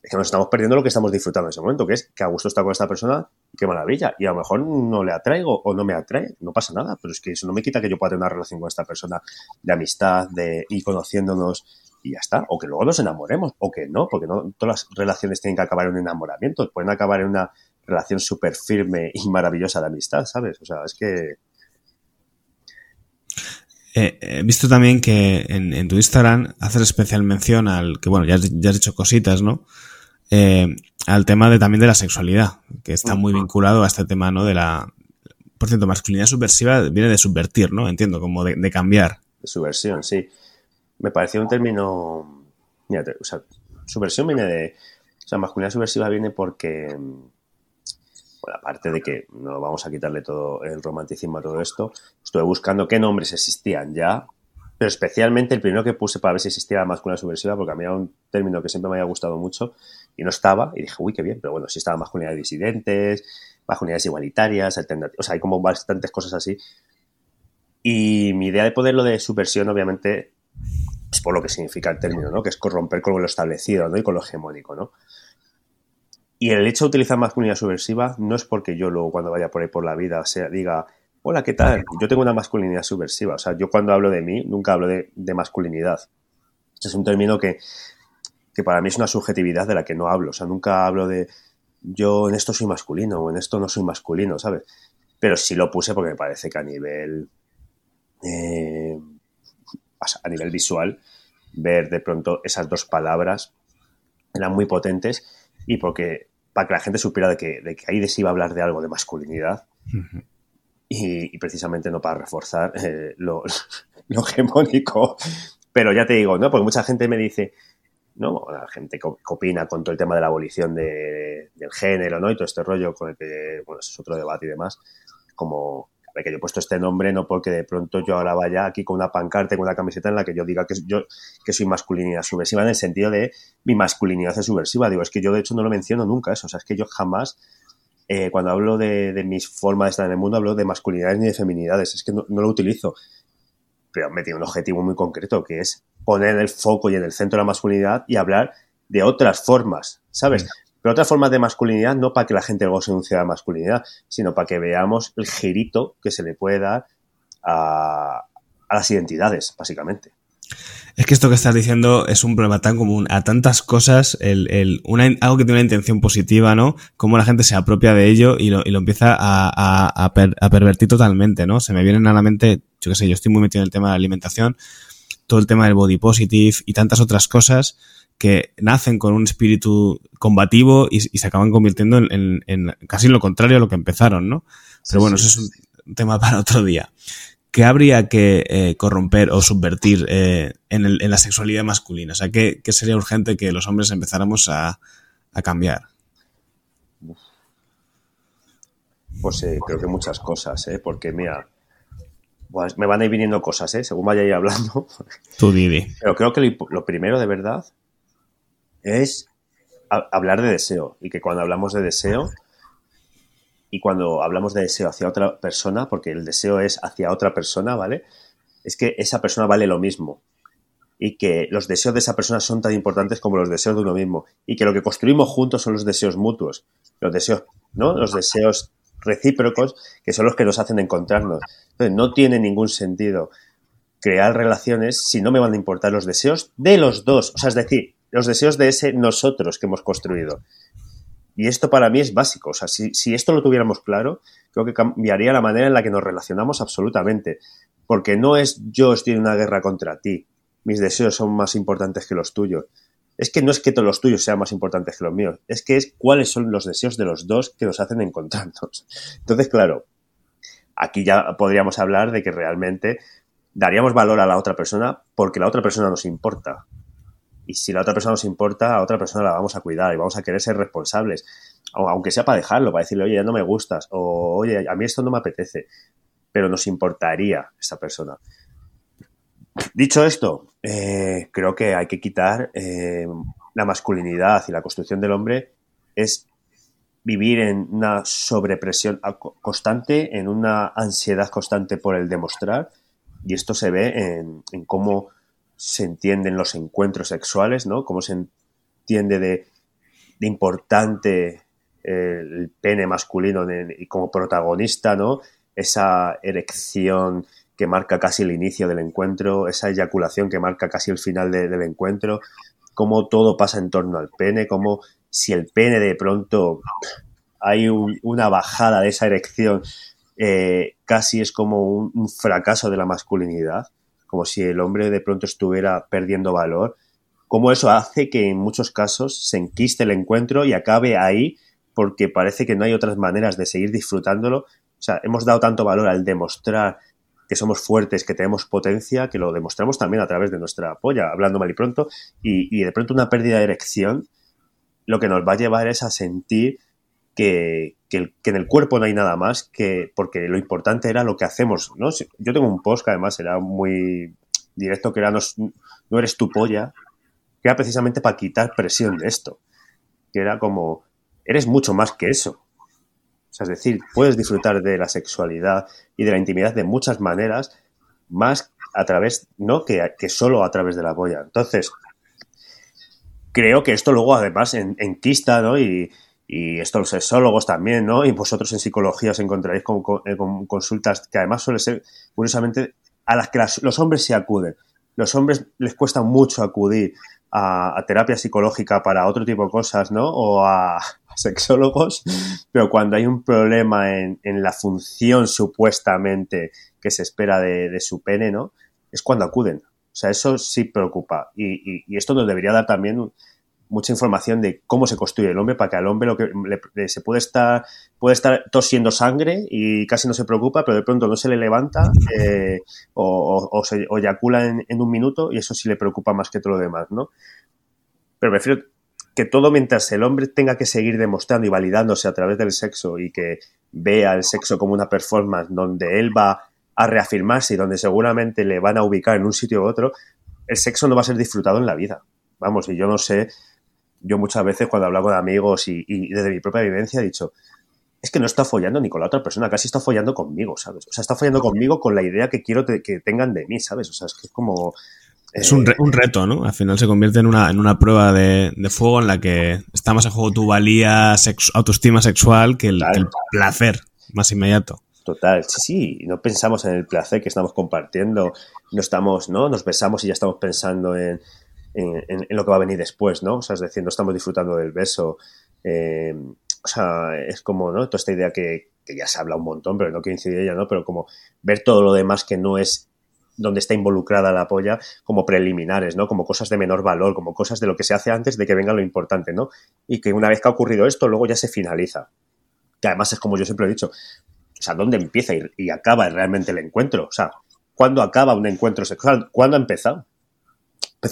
es que nos estamos perdiendo lo que estamos disfrutando en ese momento, que es que a gusto está con esta persona, qué maravilla. Y a lo mejor no le atraigo o no me atrae, no pasa nada, pero es que eso no me quita que yo pueda tener una relación con esta persona de amistad, de ir conociéndonos y ya está. O que luego nos enamoremos, o que no, porque no todas las relaciones tienen que acabar en un enamoramiento, pueden acabar en una relación súper firme y maravillosa de amistad, ¿sabes? O sea, es que... Eh, he visto también que en, tu Instagram haces especial mención al que, bueno, ya ya has hecho cositas, ¿no? Eh, al tema de también de la sexualidad, que está muy vinculado a este tema, ¿no? De la, por cierto, masculinidad subversiva viene de subvertir, ¿no? Entiendo, como de, cambiar. De subversión, sí. Me pareció un término, mira, o sea, subversión viene de, o sea, masculinidad subversiva viene porque, bueno, aparte de que no vamos a quitarle todo el romanticismo a todo esto, estuve buscando qué nombres existían ya pero especialmente el primero que puse para ver si existía la masculinidad subversiva, porque a mí era un término que siempre me había gustado mucho y no estaba, y dije, uy, qué bien, pero bueno, sí estaba masculinidades disidentes, masculinidades igualitarias, alternativas, o sea, hay como bastantes cosas así. Y mi idea de poderlo de subversión, obviamente, es por lo que significa el término, ¿no? Que es corromper con lo establecido, ¿no? Y con lo hegemónico, ¿no? Y el hecho de utilizar masculinidad subversiva no es porque yo luego cuando vaya por ahí por la vida sea, diga, hola, ¿qué tal? Yo tengo una masculinidad subversiva. O sea, yo cuando hablo de mí, nunca hablo de, masculinidad. Es un término que, para mí es una subjetividad de la que no hablo. O sea, nunca hablo de yo en esto soy masculino o en esto no soy masculino, ¿sabes? Pero sí lo puse porque me parece que a nivel. Eh, a nivel visual, ver de pronto esas dos palabras eran muy potentes y porque para que la gente supiera de que, de que ahí se iba a hablar de algo de masculinidad, y, precisamente no para reforzar eh, lo, hegemónico. Pero ya te digo, ¿no? Porque mucha gente me dice, ¿no? La gente que opina con todo el tema de la abolición de, del género, ¿no? Y todo este rollo con el que, bueno, es otro debate y demás, como que yo he puesto este nombre no porque de pronto yo ahora vaya aquí con una pancarta, con una camiseta en la que yo diga que yo que soy masculinidad subversiva en el sentido de mi masculinidad es subversiva. Digo, es que yo de hecho no lo menciono nunca eso. O sea, es que yo jamás eh, cuando hablo de, de mis formas de estar en el mundo, hablo de masculinidades ni de feminidades. Es que no, lo utilizo. Pero me tiene un objetivo muy concreto, que es poner el foco y en el centro de la masculinidad y hablar de otras formas, ¿sabes? Pero otras formas de masculinidad no para que la gente luego se denuncie la masculinidad, sino para que veamos el girito que se le puede dar a, a las identidades, básicamente. Es que esto que estás diciendo es un problema tan común a tantas cosas, el, el, una, algo que tiene una intención positiva, ¿no? Cómo la gente se apropia de ello y lo, y lo empieza a, a, a, pervertir totalmente, ¿no? Se me vienen a la mente, yo qué sé, yo estoy muy metido en el tema de la alimentación, todo el tema del body positive y tantas otras cosas que nacen con un espíritu combativo y, y se acaban convirtiendo en, en, en, casi lo contrario a lo que empezaron, ¿no? Pero bueno, eso es un tema para otro día. ¿qué habría que eh, corromper o subvertir eh, en, la sexualidad masculina? O sea, ¿qué, sería urgente que los hombres empezáramos a, cambiar? Pues eh, creo que muchas cosas, ¿eh? Porque, mira, pues me van a ir viniendo cosas, ¿eh? Según vaya a ir hablando. Tú, Didi. Pero creo que lo, primero, de verdad, es hablar de deseo. Y que cuando hablamos de deseo, y cuando hablamos de deseo hacia otra persona, porque el deseo es hacia otra persona, ¿vale? Es que esa persona vale lo mismo y que los deseos de esa persona son tan importantes como los deseos de uno mismo y que lo que construimos juntos son los deseos mutuos, los deseos, ¿no? Los deseos recíprocos que son los que nos hacen encontrarnos. Entonces, no tiene ningún sentido crear relaciones si no me van a importar los deseos de los dos, o sea, es decir, los deseos de ese nosotros que hemos construido. Y esto para mí es básico. O sea, si, si esto lo tuviéramos claro, creo que cambiaría la manera en la que nos relacionamos absolutamente. Porque no es yo estoy en una guerra contra ti, mis deseos son más importantes que los tuyos. Es que no es que todos los tuyos sean más importantes que los míos, es que es cuáles son los deseos de los dos que nos hacen encontrarnos. Entonces, claro, aquí ya podríamos hablar de que realmente daríamos valor a la otra persona porque la otra persona nos importa. Y si la otra persona nos importa, a otra persona la vamos a cuidar y vamos a querer ser responsables. Aunque sea para dejarlo, para decirle, oye, ya no me gustas, o oye, a mí esto no me apetece. Pero nos importaría esa persona. Dicho esto, eh, creo que hay que quitar eh, la masculinidad y la construcción del hombre es vivir en una sobrepresión constante, en una ansiedad constante por el demostrar, y esto se ve en, en cómo se entienden los encuentros sexuales, ¿no? Cómo se entiende de importante el pene masculino como protagonista, ¿no? Esa erección que marca casi el inicio del encuentro, esa eyaculación que marca casi el final del encuentro, cómo todo pasa en torno al pene, cómo si el pene de pronto hay una bajada de esa erección, eh, casi es como un, fracaso de la masculinidad, como si el hombre de pronto estuviera perdiendo valor, cómo eso hace que en muchos casos se enquiste el encuentro y acabe ahí porque parece que no hay otras maneras de seguir disfrutándolo. O sea, hemos dado tanto valor al demostrar que somos fuertes, que tenemos potencia, que lo demostramos también a través de nuestra polla, hablando mal y pronto, y, de pronto una pérdida de erección, lo que nos va a llevar es a sentir que, que, en el cuerpo no hay nada más, que porque lo importante era lo que hacemos, ¿no? Yo tengo un post que además era muy directo, que era no, no eres tu polla, que era precisamente para quitar presión de esto, que era como, eres mucho más que eso. Sea, es decir, puedes disfrutar de la sexualidad y de la intimidad de muchas maneras, más a través, ¿no? Que, que solo a través de la polla. Entonces, creo que esto luego además en, enquista, ¿no? Y, y esto los sexólogos también, ¿no? Y vosotros en psicología os encontraréis con, con, consultas que además suele ser, curiosamente, a las que los hombres se acuden. Los hombres les cuesta mucho acudir a, terapia psicológica para otro tipo de cosas, ¿no? O a, sexólogos, pero cuando hay un problema en, la función supuestamente que se espera de, su pene, ¿no? Es cuando acuden. O sea, eso sí preocupa. Y, y esto nos debería dar también mucha información de cómo se construye el hombre para que al hombre lo que se puede estar puede estar tosiendo sangre y casi no se preocupa pero de pronto no se le levanta eh, o, se eyacula en, un minuto y eso sí le preocupa más que todo lo demás no pero prefiero que todo mientras el hombre tenga que seguir demostrando y validándose a través del sexo y que vea el sexo como una performance donde él va a reafirmarse y donde seguramente le van a ubicar en un sitio u otro el sexo no va a ser disfrutado en la vida vamos y yo no sé yo muchas veces cuando hablo con amigos y, desde mi propia vivencia he dicho, es que no está follando ni con la otra persona, casi está follando conmigo, ¿sabes? O sea, está follando conmigo con la idea que quiero que tengan de mí, ¿sabes? O sea, es que es como... Es un, un, reto, ¿no? Al final se convierte en una, en una prueba de, fuego en la que está más en juego tu valía, autoestima sexual que el, placer más inmediato. Total, sí, sí, no pensamos en el placer que estamos compartiendo, no estamos, ¿no? Nos besamos y ya estamos pensando en, en, lo que va a venir después, ¿no? O sea, es decir, no estamos disfrutando del beso. Eh, o sea, es como, ¿no? Toda esta idea que, ya se habla un montón, pero no quiero incidir ella, ¿no? Pero como ver todo lo demás que no es donde está involucrada la polla como preliminares, ¿no? Como cosas de menor valor, como cosas de lo que se hace antes de que venga lo importante, ¿no? Y que una vez que ha ocurrido esto, luego ya se finaliza. Que además es como yo siempre he dicho, o sea, ¿dónde empieza y, acaba realmente el encuentro? O sea, ¿cuándo acaba un encuentro sexual? ¿Cuándo ha empezado?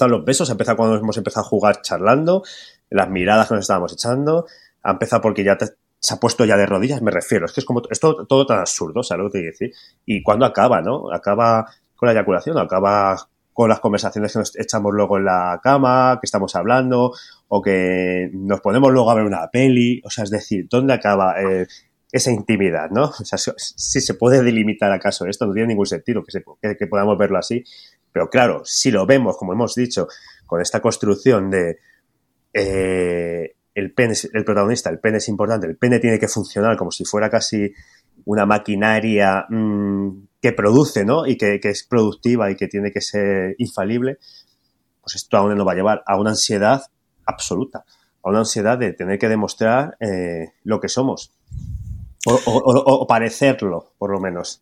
los besos, ha empezado cuando hemos empezado a jugar charlando, las miradas que nos estábamos echando, ha empezado porque ya se ha puesto ya de rodillas, me refiero. Es que es como, es todo, tan absurdo, ¿sabes lo que te decir? Y cuando acaba, ¿no? Acaba la eyaculación, acaba con las conversaciones que nos echamos luego en la cama, que estamos hablando, o que nos ponemos luego a ver una peli, o sea, es decir, ¿dónde acaba eh, esa intimidad, no? O sea, si, se puede delimitar acaso esto, no tiene ningún sentido que, que podamos verlo así, pero claro, si lo vemos, como hemos dicho, con esta construcción de eh, el pene, el protagonista, el pene es importante, el pene tiene que funcionar como si fuera casi una maquinaria mm, que produce, ¿no? Y que, es productiva y que tiene que ser infalible, pues esto aún nos va a llevar a una ansiedad absoluta, a una ansiedad de tener que demostrar eh, lo que somos, o parecerlo, por lo menos.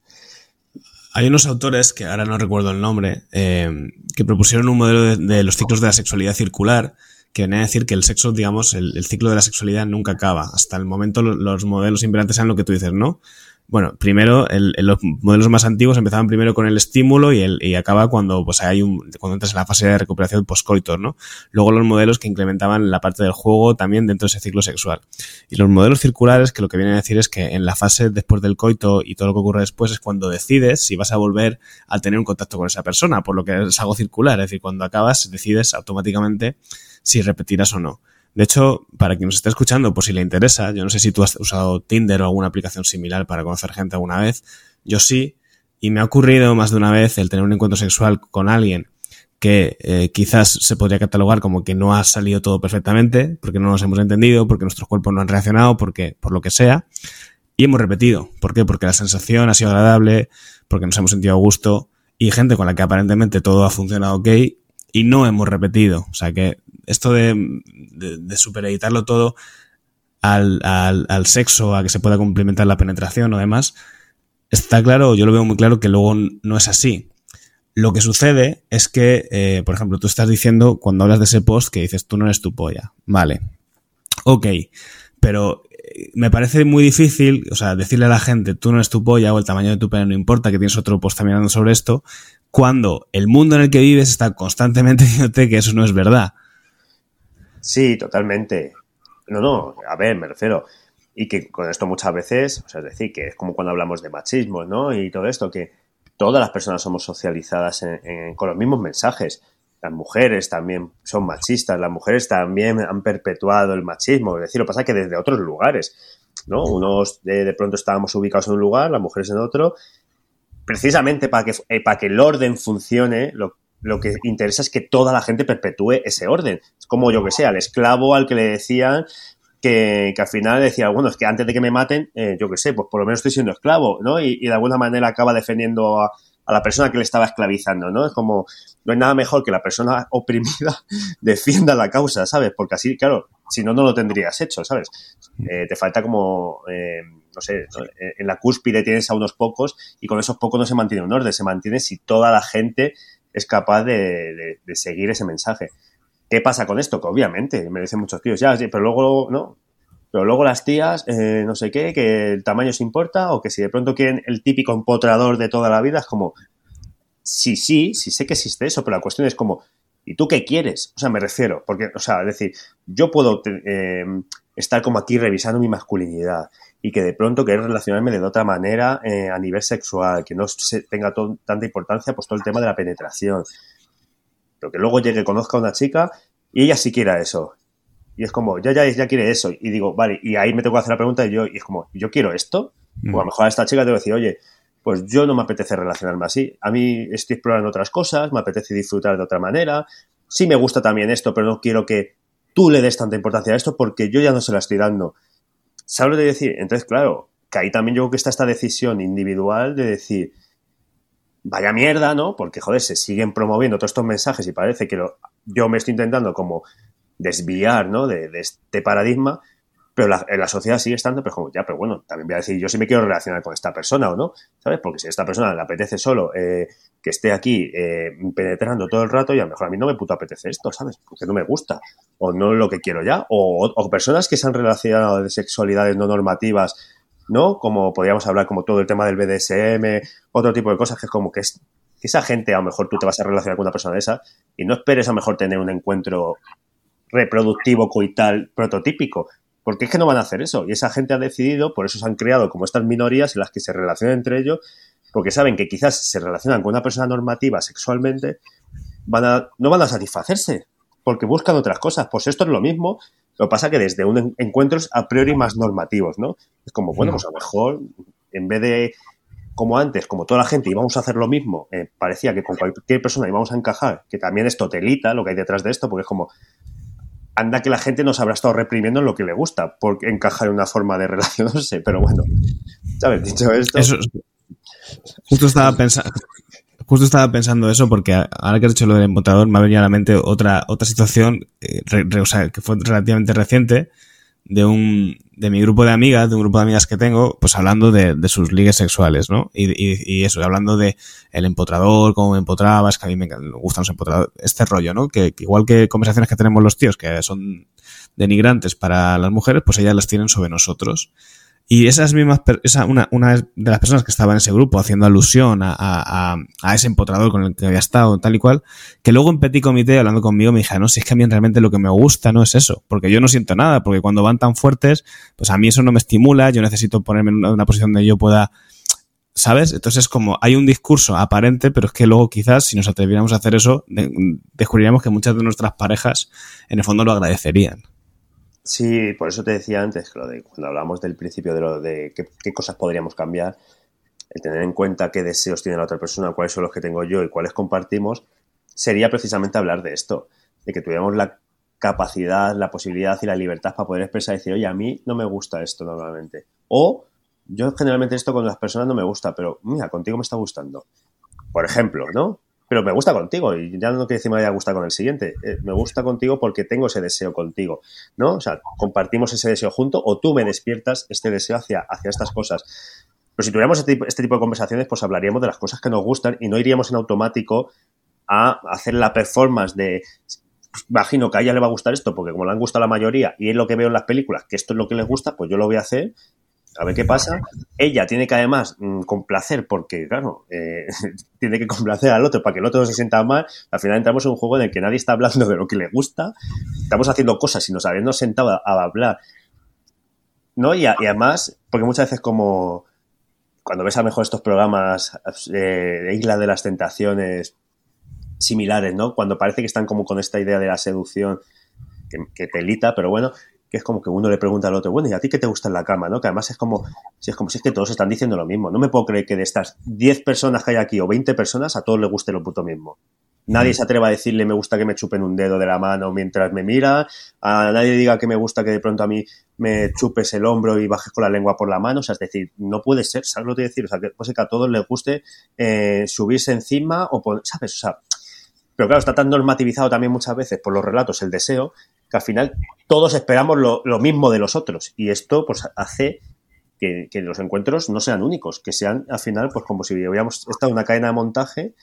Hay unos autores, que ahora no recuerdo el nombre, eh, que propusieron un modelo de, los ciclos de la sexualidad circular, que venía a decir que el sexo, digamos, el, el ciclo de la sexualidad nunca acaba. Hasta el momento los modelos imperantes sean lo que tú dices, ¿no? Bueno, primero, el, los modelos más antiguos empezaban primero con el estímulo y, el, y acaba cuando pues hay un, cuando entras en la fase de recuperación post-coitor, ¿no? Luego los modelos que incrementaban la parte del juego también dentro de ese ciclo sexual. Y los modelos circulares que lo que vienen a decir es que en la fase después del coito y todo lo que ocurre después es cuando decides si vas a volver a tener un contacto con esa persona, por lo que es algo circular, es decir, cuando acabas decides automáticamente si repetirás o no. De hecho, para quien nos esté escuchando, por si le interesa, yo no sé si tú has usado Tinder o alguna aplicación similar para conocer gente alguna vez. Yo sí, y me ha ocurrido más de una vez el tener un encuentro sexual con alguien que eh, quizás se podría catalogar como que no ha salido todo perfectamente, porque no nos hemos entendido, porque nuestros cuerpos no han reaccionado, porque, por lo que sea, y hemos repetido. ¿Por qué? Porque la sensación ha sido agradable, porque nos hemos sentido a gusto, y gente con la que aparentemente todo ha funcionado ok, y no hemos repetido. O sea que esto de, supereditarlo todo al, al, al sexo, a que se pueda complementar la penetración o demás, está claro, yo lo veo muy claro que luego no es así. Lo que sucede es que, eh, por ejemplo, tú estás diciendo, cuando hablas de ese post, que dices, tú no eres tu polla. Vale. Ok. Pero eh, me parece muy difícil, o sea, decirle a la gente, tú no eres tu polla o el tamaño de tu pene no importa, que tienes otro post también sobre esto, cuando el mundo en el que vives está constantemente diciéndote que eso no es verdad. Sí, totalmente. No, no, a ver, me refiero. Y que con esto muchas veces, o sea, es decir, que es como cuando hablamos de machismo, ¿no? Y todo esto, que todas las personas somos socializadas en, con los mismos mensajes. Las mujeres también son machistas, las mujeres también han perpetuado el machismo. Es decir, lo que pasa es que desde otros lugares, ¿no? Unos de, de pronto estábamos ubicados en un lugar, las mujeres en otro. Precisamente para que, eh, para que el orden funcione, lo, lo que interesa es que toda la gente perpetúe ese orden. Es como yo que sé, al esclavo al que le decían que, que, al final decía, bueno, es que antes de que me maten, eh, yo qué sé, pues por lo menos estoy siendo esclavo, ¿no? Y, de alguna manera acaba defendiendo a, la persona que le estaba esclavizando, ¿no? Es como, no hay nada mejor que la persona oprimida defienda la causa, ¿sabes? Porque así, claro, si no, no lo tendrías hecho, ¿sabes? Eh, te falta como, eh, no sé, en la cúspide tienes a unos pocos y con esos pocos no se mantiene un orden, se mantiene si toda la gente es capaz de, de, seguir ese mensaje. ¿Qué pasa con esto? Que obviamente me dicen muchos tíos, ya, pero luego, ¿no? Pero luego las tías, eh, no sé qué, que el tamaño se importa, o que si de pronto quieren el típico empotrador de toda la vida, es como, sí, sí, sí sé que existe eso, pero la cuestión es como, ¿y tú qué quieres? O sea, me refiero, porque, o sea, es decir, yo puedo eh, estar como aquí revisando mi masculinidad y que de pronto querer relacionarme de otra manera eh, a nivel sexual, que no se tenga tanta importancia, pues todo el tema de la penetración pero que luego llegue, conozca a una chica y ella sí quiera eso. Y es como, ya, ya, ya quiere eso. Y digo, vale, y ahí me tengo que hacer la pregunta y yo, y es como, ¿yo quiero esto? Mm. O a lo mejor a esta chica tengo que decir, oye, pues yo no me apetece relacionarme así. A mí estoy explorando otras cosas, me apetece disfrutar de otra manera. Sí me gusta también esto, pero no quiero que tú le des tanta importancia a esto porque yo ya no se la estoy dando. ¿Sabes lo de decir? Entonces, claro, que ahí también yo creo que está esta decisión individual de decir, vaya mierda, ¿no? Porque, joder, se siguen promoviendo todos estos mensajes y parece que lo, yo me estoy intentando como desviar, ¿no? De este paradigma, pero la, la sociedad sigue estando, pero como, ya, pero bueno, también voy a decir, yo sí me quiero relacionar con esta persona o no, ¿sabes? Porque si a esta persona le apetece solo eh, que esté aquí eh, penetrando todo el rato, y a lo mejor a mí no me puto apetece esto, ¿sabes? Porque no me gusta, o no es lo que quiero ya, o, o personas que se han relacionado de sexualidades no normativas ¿no? Como podríamos hablar como todo el tema del BDSM, otro tipo de cosas que es como que es que esa gente a lo mejor tú te vas a relacionar con una persona de esa y no esperes a lo mejor tener un encuentro reproductivo coital prototípico, porque es que no van a hacer eso y esa gente ha decidido, por eso se han creado como estas minorías en las que se relacionan entre ellos, porque saben que quizás si se relacionan con una persona normativa sexualmente, van a, no van a satisfacerse, porque buscan otras cosas. Pues esto es lo mismo, lo que pasa que desde un encuentros a priori más normativos, ¿no? Es como, bueno, pues a lo mejor en vez de como antes, como toda la gente íbamos a hacer lo mismo, eh, parecía que con cualquier persona íbamos a encajar, que también es totelita lo que hay detrás de esto, porque es como, anda que la gente nos habrá estado reprimiendo en lo que le gusta, porque encajar en una forma de relacionarse, pero bueno, ¿sabes? Dicho esto... Eso, justo estaba pensando... Justo estaba pensando eso porque ahora que has dicho lo del empotrador me ha venido a la mente otra, otra situación eh, re, re, o sea, que fue relativamente reciente de un de mi grupo de amigas, de un grupo de amigas que tengo, pues hablando de, de sus ligues sexuales, ¿no? Y, y, y, eso, hablando de el empotrador, cómo me empotrabas, que a mí me, gustan los empotradores, este rollo, ¿no? Que, igual que conversaciones que tenemos los tíos que son denigrantes para las mujeres, pues ellas las tienen sobre nosotros. Y esas mismas, esa, una, una de las personas que estaba en ese grupo haciendo alusión a, a, ese empotrador con el que había estado, tal y cual, que luego en Petit Comité, hablando conmigo, me dije, no, si es que a mí realmente lo que me gusta no es eso, porque yo no siento nada, porque cuando van tan fuertes, pues a mí eso no me estimula, yo necesito ponerme en una, una posición donde yo pueda, ¿sabes? Entonces es como, hay un discurso aparente, pero es que luego quizás, si nos atreviéramos a hacer eso, de, descubriríamos que muchas de nuestras parejas, en el fondo, lo agradecerían. Sí, por eso te decía antes, lo de cuando hablamos del principio de lo de qué, qué, cosas podríamos cambiar, el tener en cuenta qué deseos tiene la otra persona, cuáles son los que tengo yo y cuáles compartimos, sería precisamente hablar de esto, de que tuviéramos la capacidad, la posibilidad y la libertad para poder expresar y decir, oye, a mí no me gusta esto normalmente. O yo generalmente esto con las personas no me gusta, pero mira, contigo me está gustando. Por ejemplo, ¿no? Pero me gusta contigo y ya no quiere decir me vaya a gustar con el siguiente. Eh, me gusta contigo porque tengo ese deseo contigo, ¿no? O sea, compartimos ese deseo junto o tú me despiertas este deseo hacia, hacia estas cosas. Pero si tuviéramos este este tipo de conversaciones, pues hablaríamos de las cosas que nos gustan y no iríamos en automático a hacer la performance de imagino que a ella le va a gustar esto porque como le han gustado la mayoría y es lo que veo en las películas, que esto es lo que les gusta, pues yo lo voy a hacer a ver qué pasa. Ella tiene que además mm, complacer, porque claro, eh, tiene que complacer al otro para que el otro no se sienta mal. Al final entramos en un juego en el que nadie está hablando de lo que le gusta. Estamos haciendo cosas y nos habiendo sentado a, hablar. ¿No? Y, además, porque muchas veces como cuando ves a lo mejor estos programas eh, Isla de las Tentaciones similares, ¿no? Cuando parece que están como con esta idea de la seducción que, que telita, pero bueno, que es como que uno le pregunta al otro, bueno, ¿y a ti qué te gusta en la cama? ¿no? Que además es como, si es como si es que todos están diciendo lo mismo. No me puedo creer que de estas 10 personas que hay aquí o 20 personas a todos les guste lo puto mismo. Nadie mm. se atreva a decirle me gusta que me chupen un dedo de la mano mientras me mira. A nadie diga que me gusta que de pronto a mí me chupes el hombro y bajes con la lengua por la mano. O sea, es decir, no puede ser, ¿sabes lo que decir? O sea, que puede que a todos les guste eh, subirse encima o, ¿sabes? O sea, pero claro, está tan normativizado también muchas veces por los relatos el deseo que al final todos esperamos lo, mismo de los otros. Y esto pues hace que, los encuentros no sean únicos, que sean al final pues como si hubiéramos estado en una cadena de montaje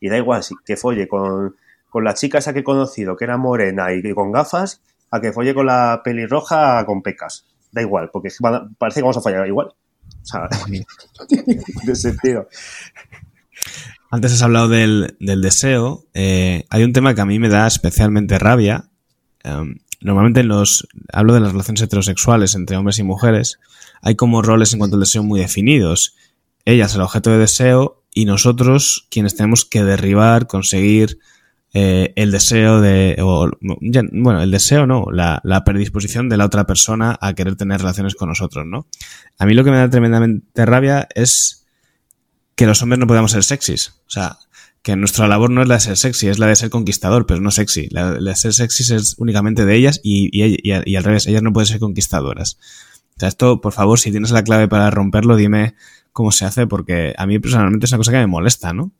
y da igual si, que folle con, la chica esa que he conocido, que era morena y, con gafas, a que folle con la pelirroja con pecas. Da igual, porque parece que vamos a fallar igual. O sea, no tiene sentido. Antes has hablado del, deseo. Eh, hay un tema que a mí me da especialmente rabia Em, normalmente en los, hablo de las relaciones heterosexuales entre hombres y mujeres, hay como roles en cuanto al deseo muy definidos. Ella es el objeto de deseo y nosotros quienes tenemos que derribar, conseguir eh, el deseo de, bueno, el deseo no, la, la, predisposición de la otra persona a querer tener relaciones con nosotros, ¿no? A mí lo que me da tremendamente rabia es que los hombres no podamos ser sexys. O sea, que nuestra labor no es la de ser sexy, es la de ser conquistador, pero no sexy. La, de ser sexy es únicamente de ellas y, al revés, ellas no pueden ser conquistadoras. O sea, esto, por favor, si tienes la clave para romperlo, dime cómo se hace, porque a mí personalmente es una cosa que me molesta, ¿no?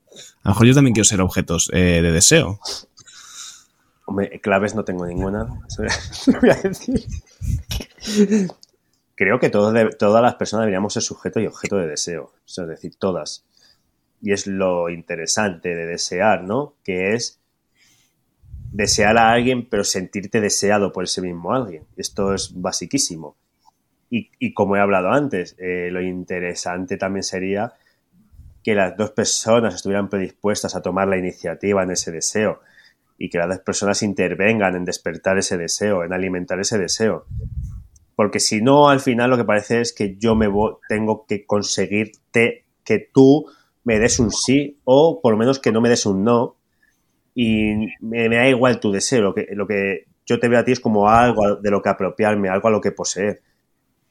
A lo mejor yo también quiero ser objetos eh, de deseo. Hombre, claves no tengo ninguna. voy a decir. Creo que todas las personas deberíamos ser sujeto y objeto de deseo. es decir, todas y es lo interesante de desear, ¿no? Que es desear a alguien, pero sentirte deseado por ese mismo alguien. Esto es basiquísimo. Y, como he hablado antes, eh, lo interesante también sería que las dos personas estuvieran predispuestas a tomar la iniciativa en ese deseo y que las dos personas intervengan en despertar ese deseo, en alimentar ese deseo. Porque si no, al final lo que parece es que yo me tengo que conseguirte que tú me des un sí o por lo menos que no me des un no y me, da igual tu deseo, lo que, lo que yo te veo a ti es como algo de lo que apropiarme, algo a lo que poseer.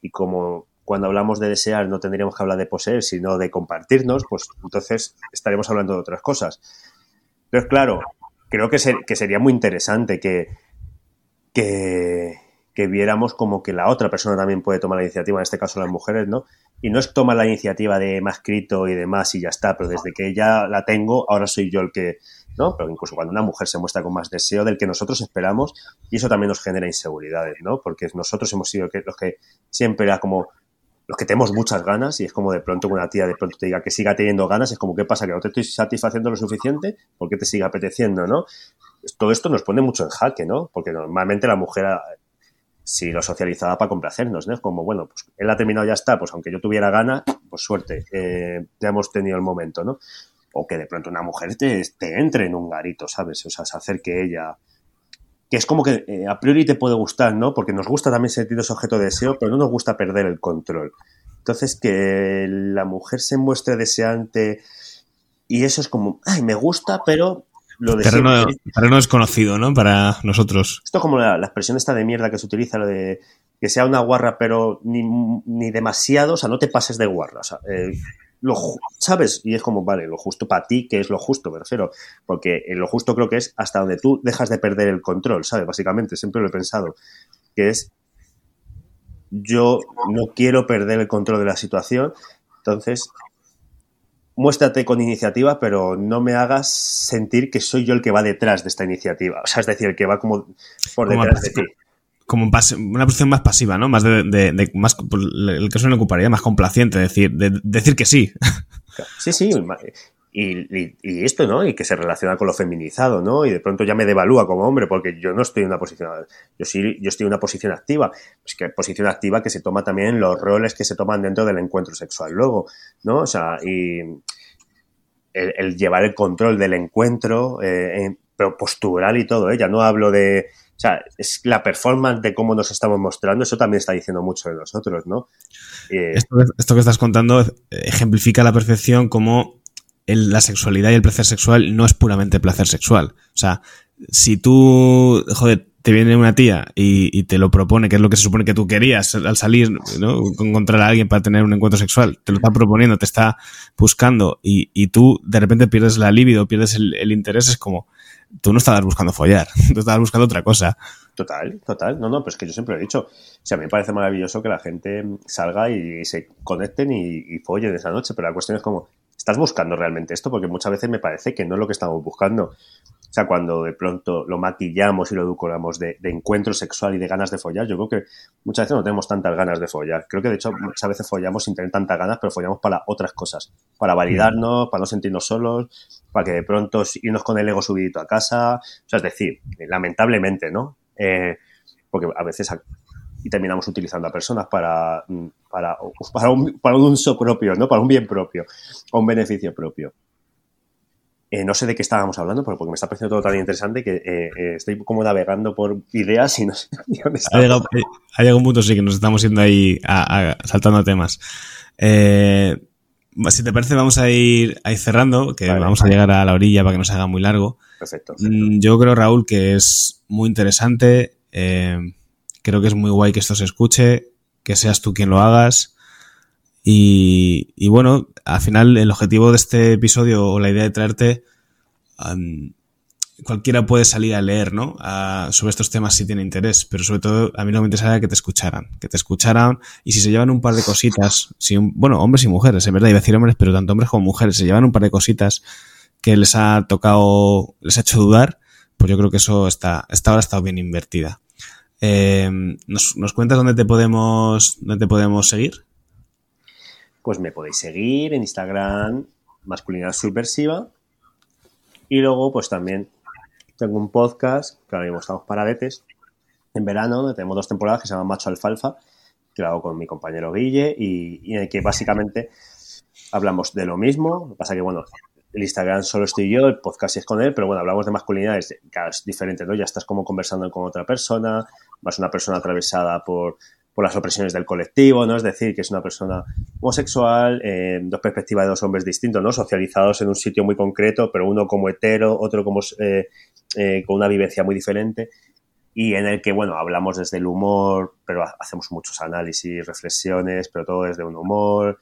Y como cuando hablamos de desear no tendríamos que hablar de poseer, sino de compartirnos, pues entonces estaremos hablando de otras cosas. Pero claro, creo que, que sería muy interesante que, que, que viéramos como que la otra persona también puede tomar la iniciativa, en este caso las mujeres, ¿no? Y no es tomar la iniciativa de más escrito y demás y ya está, pero desde que ya la tengo, ahora soy yo el que, ¿no? Pero incluso cuando una mujer se muestra con más deseo del que nosotros esperamos, y eso también nos genera inseguridades, ¿no? Porque nosotros hemos sido los que siempre era como los que tenemos muchas ganas y es como de pronto una tía de pronto te diga que siga teniendo ganas, es como, ¿qué pasa? ¿Que no te estoy satisfaciendo lo suficiente? ¿Por qué te sigue apeteciendo, no? Todo esto nos pone mucho en jaque, ¿no? Porque normalmente la mujer si lo socializaba para complacernos, ¿no? Como, bueno, pues él ha terminado, ya está, pues aunque yo tuviera ganas, pues suerte, eh, ya hemos tenido el momento, ¿no? O que de pronto una mujer te, te entre en un garito, ¿sabes? O sea, se acerque ella. Que es como que eh, a priori te puede gustar, ¿no? Porque nos gusta también sentir ese objeto de deseo, pero no nos gusta perder el control. Entonces, que la mujer se muestre deseante y eso es como, ay, me gusta, pero lo terreno, terreno, desconocido, ¿no? Para nosotros. Esto es como la, expresión esta de mierda que se utiliza, lo de que sea una guarra, pero ni, demasiado, o sea, no te pases de guarra. O sea, eh, lo, ¿sabes? Y es como, vale, lo justo para ti, ¿qué es lo justo? Me refiero. Porque lo justo creo que es hasta donde tú dejas de perder el control, ¿sabes? Básicamente, siempre lo he pensado. Que es, yo no quiero perder el control de la situación, entonces muéstrate con iniciativa, pero no me hagas sentir que soy yo el que va detrás de esta iniciativa. O sea, es decir, el que va como por detrás de ti como una posición más pasiva, ¿no? Más de, de, más el que suele ocuparía más complaciente, decir, de, decir que sí. Sí, sí, y, esto, ¿no? Y que se relaciona con lo feminizado, ¿no? Y de pronto ya me devalúa como hombre porque yo no estoy en una posición, yo sí, yo estoy en una posición activa. Pues que posición activa que se toma también los roles que se toman dentro del encuentro sexual luego, ¿no? O sea, y el, llevar el control del encuentro, eh, pero postural y todo, ¿eh? Ya no hablo de o sea, es la performance de cómo nos estamos mostrando, eso también está diciendo mucho de nosotros, ¿no? Eh, esto, que estás contando ejemplifica a la perfección la sexualidad y el placer sexual no es puramente placer sexual. O sea, si tú, joder, te viene una tía y, te lo propone, que es lo que se supone que tú querías al salir, ¿no? Encontrar a alguien para tener un encuentro sexual, te lo está proponiendo, te está buscando y, tú de repente pierdes la libido, pierdes el, interés, es como, tú no estabas buscando follar, tú estabas buscando otra cosa. Total, total. No, no, pues que yo siempre he dicho, o sea, a mí me parece maravilloso que la gente salga y se conecten y, y follen esa noche, pero la cuestión es como, ¿estás buscando realmente esto? Porque muchas veces me parece que no es lo que estamos buscando. O sea, cuando de pronto lo maquillamos y lo edulcoramos de, encuentro sexual y de ganas de follar, yo creo que muchas veces no tenemos tantas ganas de follar. Creo que de hecho muchas veces follamos sin tener tantas ganas, pero follamos para otras cosas. Para validarnos, para no sentirnos solos, para que de pronto irnos con el ego subidito a casa. O sea, es decir, lamentablemente, ¿no? Eh, porque a veces y terminamos utilizando a personas para, para, para, un, para un uso propio, ¿no? Para un bien propio o un beneficio propio. Eh, no sé de qué estábamos hablando, pero porque me está pareciendo todo tan interesante que eh, eh, estoy como navegando por ideas y no sé dónde ha llegado, ha llegado, un punto, sí, que nos estamos yendo ahí saltando temas. si te parece, vamos a ir, a cerrando, que vamos a llegar a la orilla para que no se haga muy largo. Perfecto. Mm, yo creo, Raúl, que es muy interesante. Creo que es muy guay que esto se escuche, que seas tú quien lo hagas. Y, bueno, al final el objetivo de este episodio o la idea de traerte, cualquiera puede salir a leer, ¿no? sobre estos temas si tiene interés, pero sobre todo a mí lo que me interesaría que te escucharan, que te escucharan y si se llevan un par de cositas, si bueno, hombres y mujeres, en verdad iba a decir hombres, pero tanto hombres como mujeres se llevan un par de cositas que les ha tocado, les ha hecho dudar, pues yo creo que eso está, esta hora ha estado bien invertida. Eh, ¿nos, ¿Nos cuentas dónde te podemos, dónde te podemos seguir? pues me podéis seguir en Instagram, Masculinidad Subversiva. Y luego, pues también tengo un podcast, que ahora mismo estamos paradetes, en verano, tenemos dos temporadas que se llama Macho Alfalfa, que lo hago con mi compañero Guille, y, en el que básicamente hablamos de lo mismo. Lo que pasa que, bueno, el Instagram solo estoy yo, el podcast es con él, pero bueno, hablamos de masculinidad, es, es diferente, ¿no? Ya estás como conversando con otra persona, vas una persona atravesada por por las opresiones del colectivo, ¿no? Es decir, que es una persona homosexual, eh, dos perspectivas de dos hombres distintos, ¿no? Socializados en un sitio muy concreto, pero uno como hetero, otro como eh, eh, con una vivencia muy diferente y en el que, bueno, hablamos desde el humor, pero hacemos muchos análisis, reflexiones, pero todo desde un humor,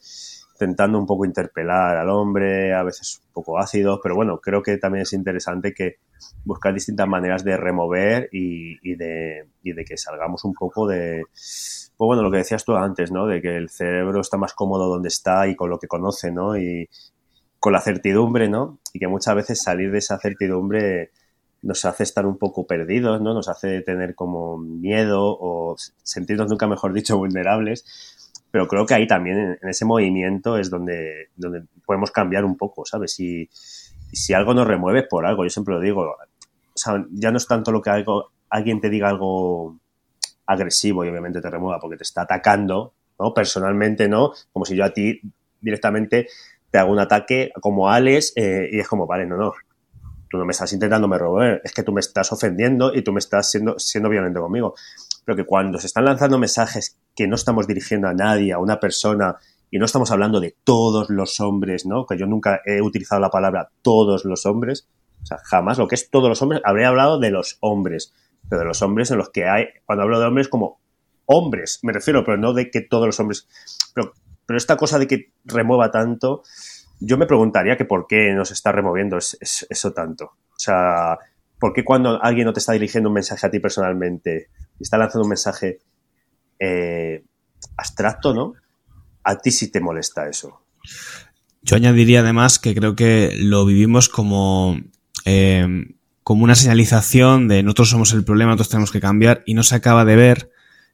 intentando un poco interpelar al hombre, a veces un poco ácido, pero bueno, creo que también es interesante que buscar distintas maneras de remover y, y, de, y de que salgamos un poco de, pues bueno, lo que decías tú antes, ¿no? De que el cerebro está más cómodo donde está y con lo que conoce, ¿no? Y con la certidumbre, ¿no? Y que muchas veces salir de esa certidumbre nos hace estar un poco perdidos, ¿no? Nos hace tener como miedo o sentirnos, nunca mejor dicho, vulnerables. Pero creo que ahí también, en, ese movimiento, es donde, podemos cambiar un poco, ¿sabes? Y, si algo nos remueve por algo, yo siempre lo digo, ya no es tanto lo que algo, alguien te diga algo agresivo y obviamente te remueva porque te está atacando, ¿no? Personalmente, ¿no? Como si yo a ti directamente te hago un ataque como Alex eh, y es como, vale, no, no, tú no me estás intentando me robar, es que tú me estás ofendiendo y tú me estás siendo, siendo violento conmigo. Pero que cuando se están lanzando mensajes que no estamos dirigiendo a nadie, a una persona, y no estamos hablando de todos los hombres, ¿no? Que yo nunca he utilizado la palabra todos los hombres, o sea, jamás lo que es todos los hombres, habré hablado de los hombres pero de los hombres en los que hay, cuando hablo de hombres como hombres, me refiero, pero no de que todos los hombres, pero pero esta cosa de que remueva tanto, yo me preguntaría que por qué nos está removiendo eso tanto. O sea, ¿por qué cuando alguien no te está dirigiendo un mensaje a ti personalmente está lanzando un mensaje eh, abstracto, ¿no? A ti sí te molesta eso. Yo añadiría además que creo que lo vivimos como, eh, como una señalización de nosotros somos el problema, nosotros tenemos que cambiar y no se acaba de ver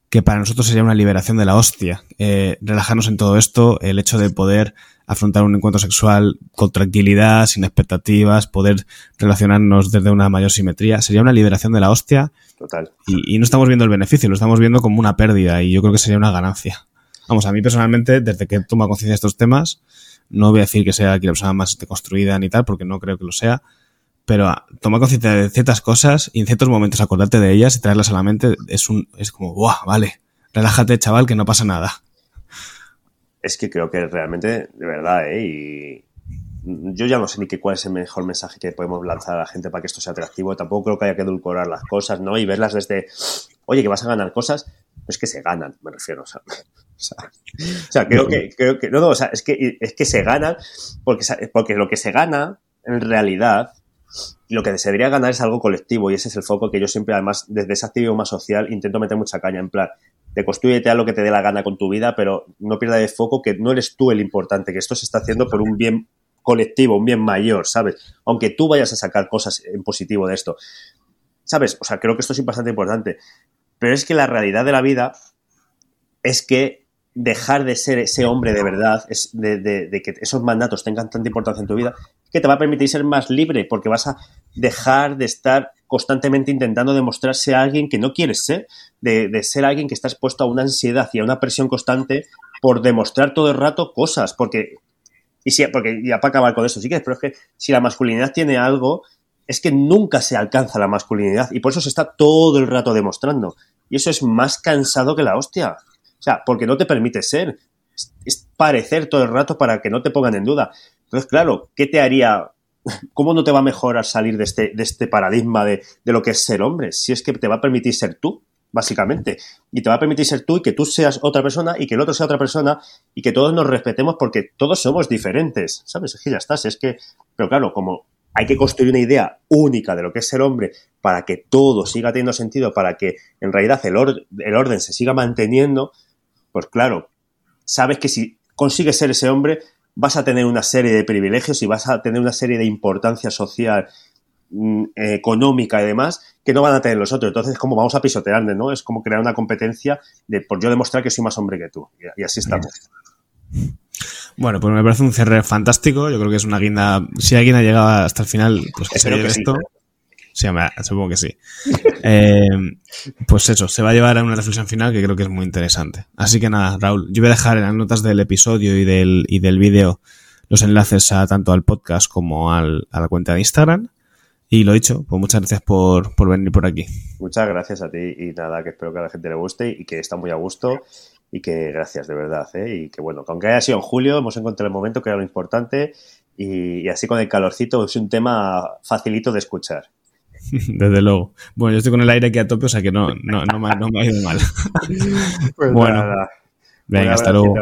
que para nosotros sería una liberación de la hostia. Eh, relajarnos en todo esto, el hecho de poder afrontar un encuentro sexual con tranquilidad, sin expectativas, poder relacionarnos desde una mayor simetría, sería una liberación de la hostia. Total. Y, y no estamos viendo el beneficio, lo estamos viendo como una pérdida y yo creo que sería una ganancia. Vamos, a mí personalmente, desde que tomo conciencia de estos temas, no voy a decir que sea aquí la persona más deconstruida ni tal, porque no creo que lo sea, pero toma conciencia de ciertas cosas y en ciertos momentos acordarte de ellas y traerlas a la mente es un es como, ¡buah! Vale, relájate, chaval, que no pasa nada. Es que creo que realmente, de verdad, ¿eh? Y yo ya no sé ni qué cuál es el mejor mensaje que podemos lanzar a la gente para que esto sea atractivo. Tampoco creo que haya que edulcorar las cosas, ¿no? Y verlas desde, oye, que vas a ganar cosas, no es que se ganan, me refiero. O sea, o sea, creo que, creo que, no, no, o sea, es que, es que se ganan porque, porque lo que se gana, en realidad, lo que se debería ganar es algo colectivo y ese es el foco que yo siempre, además, desde ese activo más social, intento meter mucha caña. En plan, te construyete a lo que te dé la gana con tu vida, pero no pierdas de foco que no eres tú el importante, que esto se está haciendo por un bien colectivo, un bien mayor, ¿sabes? Aunque tú vayas a sacar cosas en positivo de esto. ¿Sabes? O sea, creo que esto es bastante importante. Pero es que la realidad de la vida es que dejar de ser ese hombre de verdad, es de, que esos mandatos tengan tanta importancia en tu vida, que te va a permitir ser más libre, porque vas a dejar de estar constantemente intentando demostrarse a alguien que no quieres ser, de, ser alguien que está expuesto a una ansiedad y a una presión constante por demostrar todo el rato cosas, porque, y si, porque ya para acabar con eso, sí que pero es que si la masculinidad tiene algo, es que nunca se alcanza la masculinidad y por eso se está todo el rato demostrando. Y eso es más cansado que la hostia. O sea, porque no te permite ser. Es parecer todo el rato para que no te pongan en duda. Entonces, claro, ¿qué te haría? ¿Cómo no te va a mejorar salir de este, de este paradigma de, de lo que es ser hombre? Si es que te va a permitir ser tú, básicamente. Y te va a permitir ser tú y que tú seas otra persona y que el otro sea otra persona y que todos nos respetemos porque todos somos diferentes. ¿Sabes? Es que ya estás. Es que, pero claro, como hay que construir una idea única de lo que es ser hombre para que todo siga teniendo sentido, para que en realidad el, el orden se siga manteniendo, pues claro, sabes que si consigues ser ese hombre, vas a tener una serie de privilegios y vas a tener una serie de importancia social, mm, económica y demás que no van a tener los otros. Entonces, como vamos a pisotearle, ¿no? Es como crear una competencia de por yo demostrar que soy más hombre que tú. Y, así estamos. Bueno, pues me parece un cierre fantástico. Yo creo que es una guinda. Si alguien ha llegado hasta el final, pues que se lleve esto. Sí, supongo que sí. Eh, pues eso, se va a llevar a una reflexión final que creo que es muy interesante. Así que nada, Raúl, yo voy a dejar en las notas del episodio y del, y del vídeo los enlaces a tanto al podcast como al, a la cuenta de Instagram. Y lo dicho, pues muchas gracias por, por venir por aquí. Muchas gracias a ti y nada, que espero que a la gente le guste y que está muy a gusto y que gracias de verdad. ¿eh? Y que bueno, aunque haya sido en julio, hemos encontrado el momento que era lo importante y, y así con el calorcito es un tema facilito de escuchar. Desde luego. Bueno, yo estoy con el aire aquí a tope, o sea que no, no, no, me, no me ha ido mal. Pues bueno, nada. venga, hasta luego.